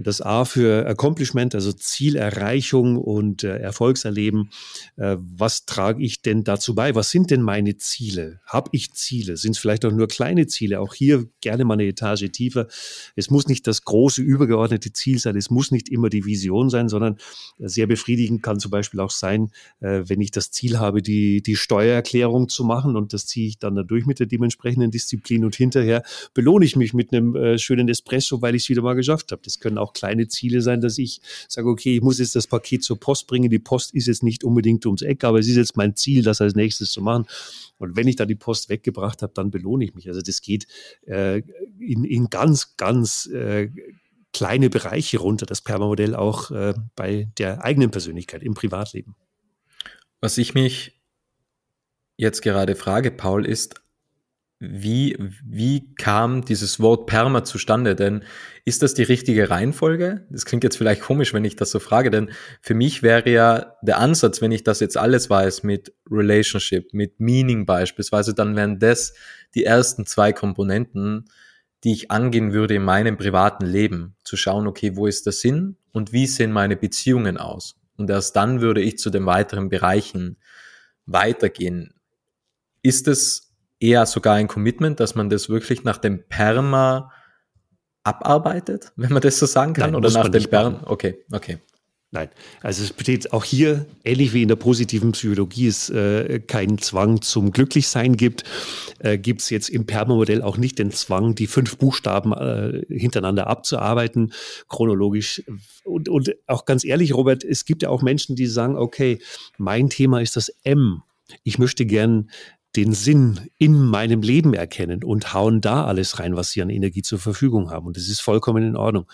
Das A für Accomplishment, also Zielerreichung und äh, Erfolgserleben. Äh, was trage ich denn dazu bei? Was sind denn meine Ziele? Habe ich Ziele? Sind es vielleicht auch nur kleine Ziele? Auch hier gerne mal eine Etage tiefer. Es muss nicht das große übergeordnete Ziel sein. Es muss nicht immer die Vision sein, sondern sehr befriedigend kann zum Beispiel auch sein, äh, wenn ich das Ziel habe, die, die Steuererklärung zu machen und das ziehe ich dann dadurch mit der dementsprechenden Disziplin und hinterher belohne ich mich mit einem äh, schönen Espresso, weil ich es wieder mal geschafft habe. Das können auch auch kleine Ziele sein, dass ich sage, okay, ich muss jetzt das Paket zur Post bringen. Die Post ist jetzt nicht unbedingt ums Eck, aber es ist jetzt mein Ziel, das als nächstes zu machen. Und wenn ich da die Post weggebracht habe, dann belohne ich mich. Also das geht äh, in, in ganz, ganz äh, kleine Bereiche runter, das Permamodell auch äh, bei der eigenen Persönlichkeit im Privatleben. Was ich mich jetzt gerade frage, Paul, ist, wie, wie kam dieses Wort Perma zustande? Denn ist das die richtige Reihenfolge? Das klingt jetzt vielleicht komisch, wenn ich das so frage, denn für mich wäre ja der Ansatz, wenn ich das jetzt alles weiß mit Relationship, mit Meaning beispielsweise, dann wären das die ersten zwei Komponenten, die ich angehen würde in meinem privaten Leben. Zu schauen, okay, wo ist der Sinn und wie sehen meine Beziehungen aus? Und erst dann würde ich zu den weiteren Bereichen weitergehen. Ist es eher sogar ein Commitment, dass man das wirklich nach dem Perma abarbeitet, [LAUGHS] wenn man das so sagen kann? Nein, oder nach dem Perma? Okay, okay. Nein, also es besteht auch hier, ähnlich wie in der positiven Psychologie, es äh, keinen Zwang zum Glücklichsein gibt, äh, gibt es jetzt im Perma-Modell auch nicht den Zwang, die fünf Buchstaben äh, hintereinander abzuarbeiten, chronologisch. Und, und auch ganz ehrlich, Robert, es gibt ja auch Menschen, die sagen, okay, mein Thema ist das M. Ich möchte gern den Sinn in meinem Leben erkennen und hauen da alles rein, was sie an Energie zur Verfügung haben. Und das ist vollkommen in Ordnung.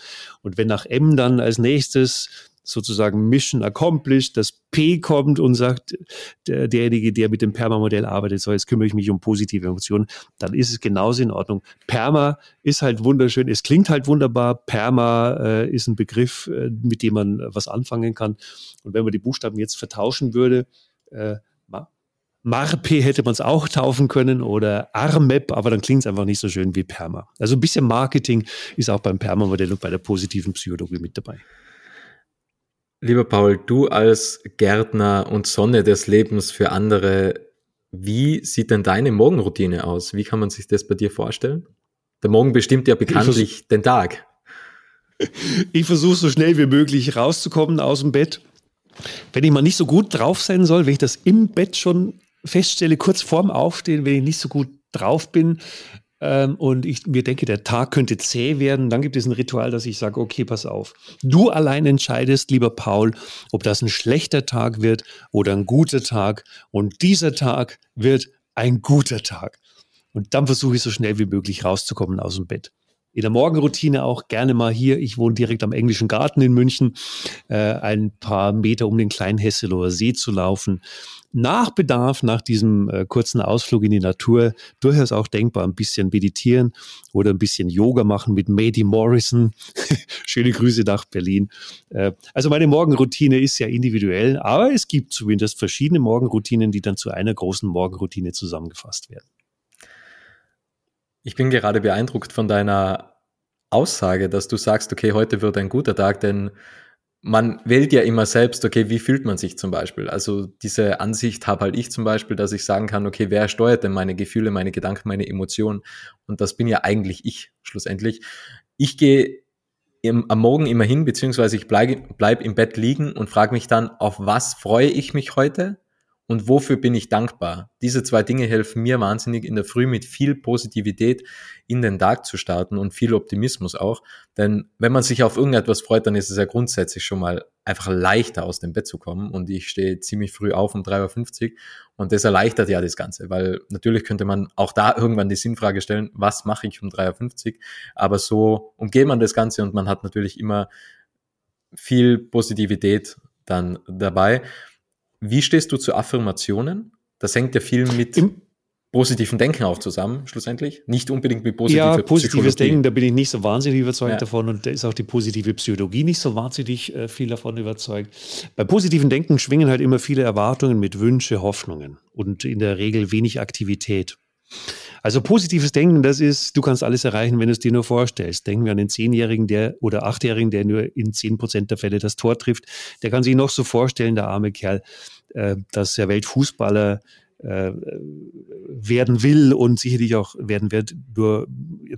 Und wenn nach M dann als nächstes sozusagen Mission accomplished, das P kommt und sagt, der, derjenige, der mit dem Perma-Modell arbeitet, so jetzt kümmere ich mich um positive Emotionen, dann ist es genauso in Ordnung. Perma ist halt wunderschön, es klingt halt wunderbar. Perma äh, ist ein Begriff, äh, mit dem man was anfangen kann. Und wenn man die Buchstaben jetzt vertauschen würde, äh, Marpe hätte man es auch taufen können oder Armep, aber dann klingt es einfach nicht so schön wie Perma. Also ein bisschen Marketing ist auch beim Perma-Modell und bei der positiven Psychologie mit dabei. Lieber Paul, du als Gärtner und Sonne des Lebens für andere, wie sieht denn deine Morgenroutine aus? Wie kann man sich das bei dir vorstellen? Der Morgen bestimmt ja bekanntlich den Tag. [LAUGHS] Ich versuche so schnell wie möglich rauszukommen aus dem Bett. Wenn ich mal nicht so gut drauf sein soll, wenn ich das im Bett schon feststelle, kurz vorm Aufstehen, wenn ich nicht so gut drauf bin, ähm, und ich mir denke, der Tag könnte zäh werden, dann gibt es ein Ritual, dass ich sage, okay, pass auf. Du allein entscheidest, lieber Paul, ob das ein schlechter Tag wird oder ein guter Tag. Und dieser Tag wird ein guter Tag. Und dann versuche ich so schnell wie möglich rauszukommen aus dem Bett. In der Morgenroutine auch gerne mal hier. Ich wohne direkt am Englischen Garten in München, äh, ein paar Meter um den kleinen Hesselower See zu laufen nach Bedarf, nach diesem äh, kurzen Ausflug in die Natur, durchaus auch denkbar, ein bisschen meditieren oder ein bisschen Yoga machen mit Mady Morrison. [LAUGHS] Schöne Grüße nach Berlin. Äh, also meine Morgenroutine ist ja individuell, aber es gibt zumindest verschiedene Morgenroutinen, die dann zu einer großen Morgenroutine zusammengefasst werden. Ich bin gerade beeindruckt von deiner Aussage, dass du sagst, okay, heute wird ein guter Tag, denn man wählt ja immer selbst, okay, wie fühlt man sich zum Beispiel? Also diese Ansicht habe halt ich zum Beispiel, dass ich sagen kann, okay, wer steuert denn meine Gefühle, meine Gedanken, meine Emotionen? Und das bin ja eigentlich ich schlussendlich. Ich gehe im, am Morgen immer hin, beziehungsweise ich bleibe bleib im Bett liegen und frage mich dann, auf was freue ich mich heute? Und wofür bin ich dankbar? Diese zwei Dinge helfen mir wahnsinnig in der Früh mit viel Positivität in den Tag zu starten und viel Optimismus auch. Denn wenn man sich auf irgendetwas freut, dann ist es ja grundsätzlich schon mal einfach leichter aus dem Bett zu kommen. Und ich stehe ziemlich früh auf um 3.50 Uhr und das erleichtert ja das Ganze, weil natürlich könnte man auch da irgendwann die Sinnfrage stellen, was mache ich um 3.50 Uhr? Aber so umgeht man das Ganze und man hat natürlich immer viel Positivität dann dabei. Wie stehst du zu Affirmationen? Das hängt ja viel mit Im positiven Denken auch zusammen, schlussendlich. Nicht unbedingt mit positiver Ja, positives Denken, da bin ich nicht so wahnsinnig überzeugt ja. davon und da ist auch die positive Psychologie nicht so wahnsinnig äh, viel davon überzeugt. Bei positiven Denken schwingen halt immer viele Erwartungen mit Wünsche, Hoffnungen und in der Regel wenig Aktivität. Also positives Denken, das ist, du kannst alles erreichen, wenn du es dir nur vorstellst. Denken wir an den Zehnjährigen der oder Achtjährigen, der nur in zehn Prozent der Fälle das Tor trifft. Der kann sich noch so vorstellen, der arme Kerl, äh, dass er Weltfußballer äh, werden will und sicherlich auch werden wird, nur,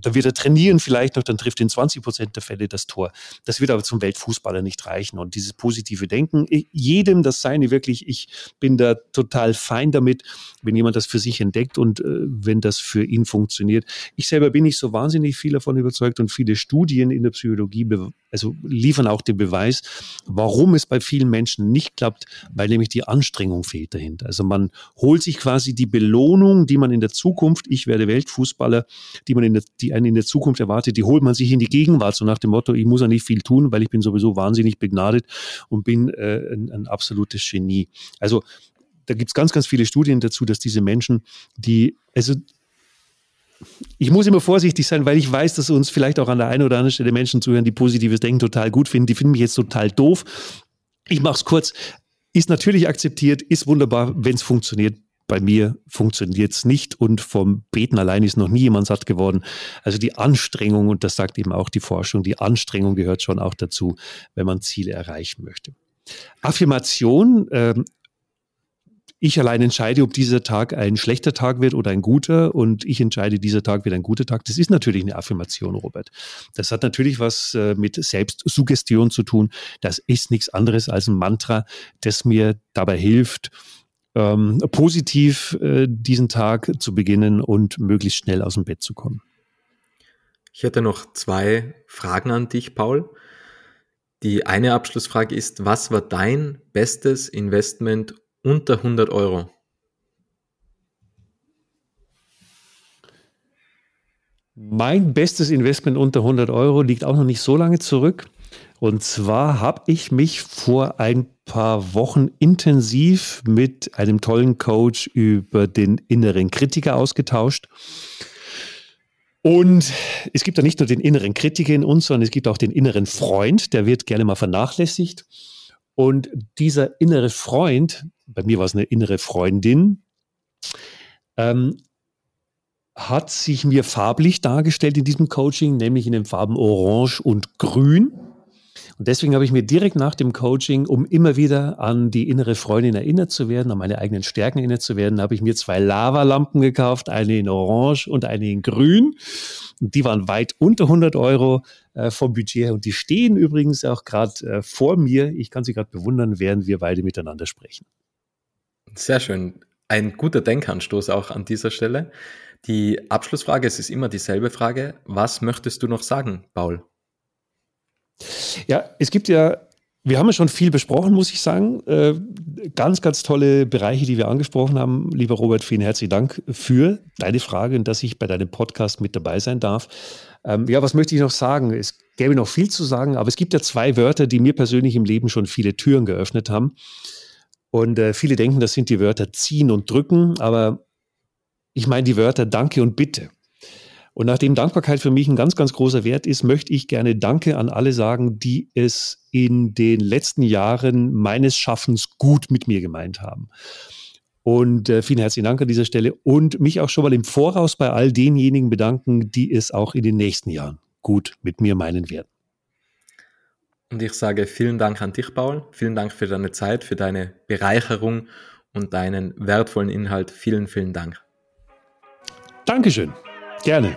dann wird er trainieren vielleicht noch, dann trifft in 20 Prozent der Fälle das Tor. Das wird aber zum Weltfußballer nicht reichen. Und dieses positive Denken, jedem das Seine wirklich, ich bin da total fein damit, wenn jemand das für sich entdeckt und äh, wenn das für ihn funktioniert. Ich selber bin nicht so wahnsinnig viel davon überzeugt und viele Studien in der Psychologie also liefern auch den Beweis, warum es bei vielen Menschen nicht klappt, weil nämlich die Anstrengung fehlt dahinter. Also man holt sich quasi die Belohnung, die man in der Zukunft, ich werde Weltfußballer, die man in der, die einen in der Zukunft erwartet, die holt man sich in die Gegenwart, so nach dem Motto, ich muss ja nicht viel tun, weil ich bin sowieso wahnsinnig begnadet und bin äh, ein, ein absolutes Genie. Also da gibt es ganz, ganz viele Studien dazu, dass diese Menschen, die, also ich muss immer vorsichtig sein, weil ich weiß, dass uns vielleicht auch an der einen oder anderen Stelle Menschen zuhören, die positives Denken total gut finden. Die finden mich jetzt total doof. Ich mache es kurz. Ist natürlich akzeptiert, ist wunderbar, wenn es funktioniert. Bei mir funktioniert es nicht und vom Beten allein ist noch nie jemand satt geworden. Also die Anstrengung, und das sagt eben auch die Forschung, die Anstrengung gehört schon auch dazu, wenn man Ziele erreichen möchte. Affirmation ähm, ich allein entscheide, ob dieser Tag ein schlechter Tag wird oder ein guter und ich entscheide, dieser Tag wird ein guter Tag. Das ist natürlich eine Affirmation, Robert. Das hat natürlich was äh, mit Selbstsuggestion zu tun. Das ist nichts anderes als ein Mantra, das mir dabei hilft, ähm, positiv äh, diesen Tag zu beginnen und möglichst schnell aus dem Bett zu kommen. Ich hätte noch zwei Fragen an dich, Paul. Die eine Abschlussfrage ist, was war dein bestes Investment unter 100 Euro? Mein bestes Investment unter 100 Euro liegt auch noch nicht so lange zurück. Und zwar habe ich mich vor ein paar Wochen intensiv mit einem tollen Coach über den inneren Kritiker ausgetauscht. Und es gibt ja nicht nur den inneren Kritiker in uns, sondern es gibt auch den inneren Freund, der wird gerne mal vernachlässigt. Und dieser innere Freund, bei mir war es eine innere Freundin, ähm, hat sich mir farblich dargestellt in diesem Coaching, nämlich in den Farben Orange und Grün. Und deswegen habe ich mir direkt nach dem Coaching, um immer wieder an die innere Freundin erinnert zu werden, an meine eigenen Stärken erinnert zu werden, habe ich mir zwei Lavalampen gekauft, eine in Orange und eine in Grün. Und die waren weit unter 100 Euro äh, vom Budget her und die stehen übrigens auch gerade äh, vor mir. Ich kann sie gerade bewundern, während wir beide miteinander sprechen. Sehr schön. Ein guter Denkanstoß auch an dieser Stelle. Die Abschlussfrage, es ist immer dieselbe Frage. Was möchtest du noch sagen, Paul? Ja, es gibt ja, wir haben ja schon viel besprochen, muss ich sagen. Äh, ganz, ganz tolle Bereiche, die wir angesprochen haben. Lieber Robert, vielen herzlichen Dank für deine Frage und dass ich bei deinem Podcast mit dabei sein darf. Ähm, ja, was möchte ich noch sagen? Es gäbe noch viel zu sagen, aber es gibt ja zwei Wörter, die mir persönlich im Leben schon viele Türen geöffnet haben. Und äh, viele denken, das sind die Wörter ziehen und drücken, aber ich meine die Wörter Danke und Bitte. Und nachdem Dankbarkeit für mich ein ganz, ganz großer Wert ist, möchte ich gerne Danke an alle sagen, die es in den letzten Jahren meines Schaffens gut mit mir gemeint haben. Und äh, vielen herzlichen Dank an dieser Stelle und mich auch schon mal im Voraus bei all denjenigen bedanken, die es auch in den nächsten Jahren gut mit mir meinen werden. Und ich sage vielen Dank an dich, Paul. Vielen Dank für deine Zeit, für deine Bereicherung und deinen wertvollen Inhalt. Vielen, vielen Dank. Dankeschön. Gerne.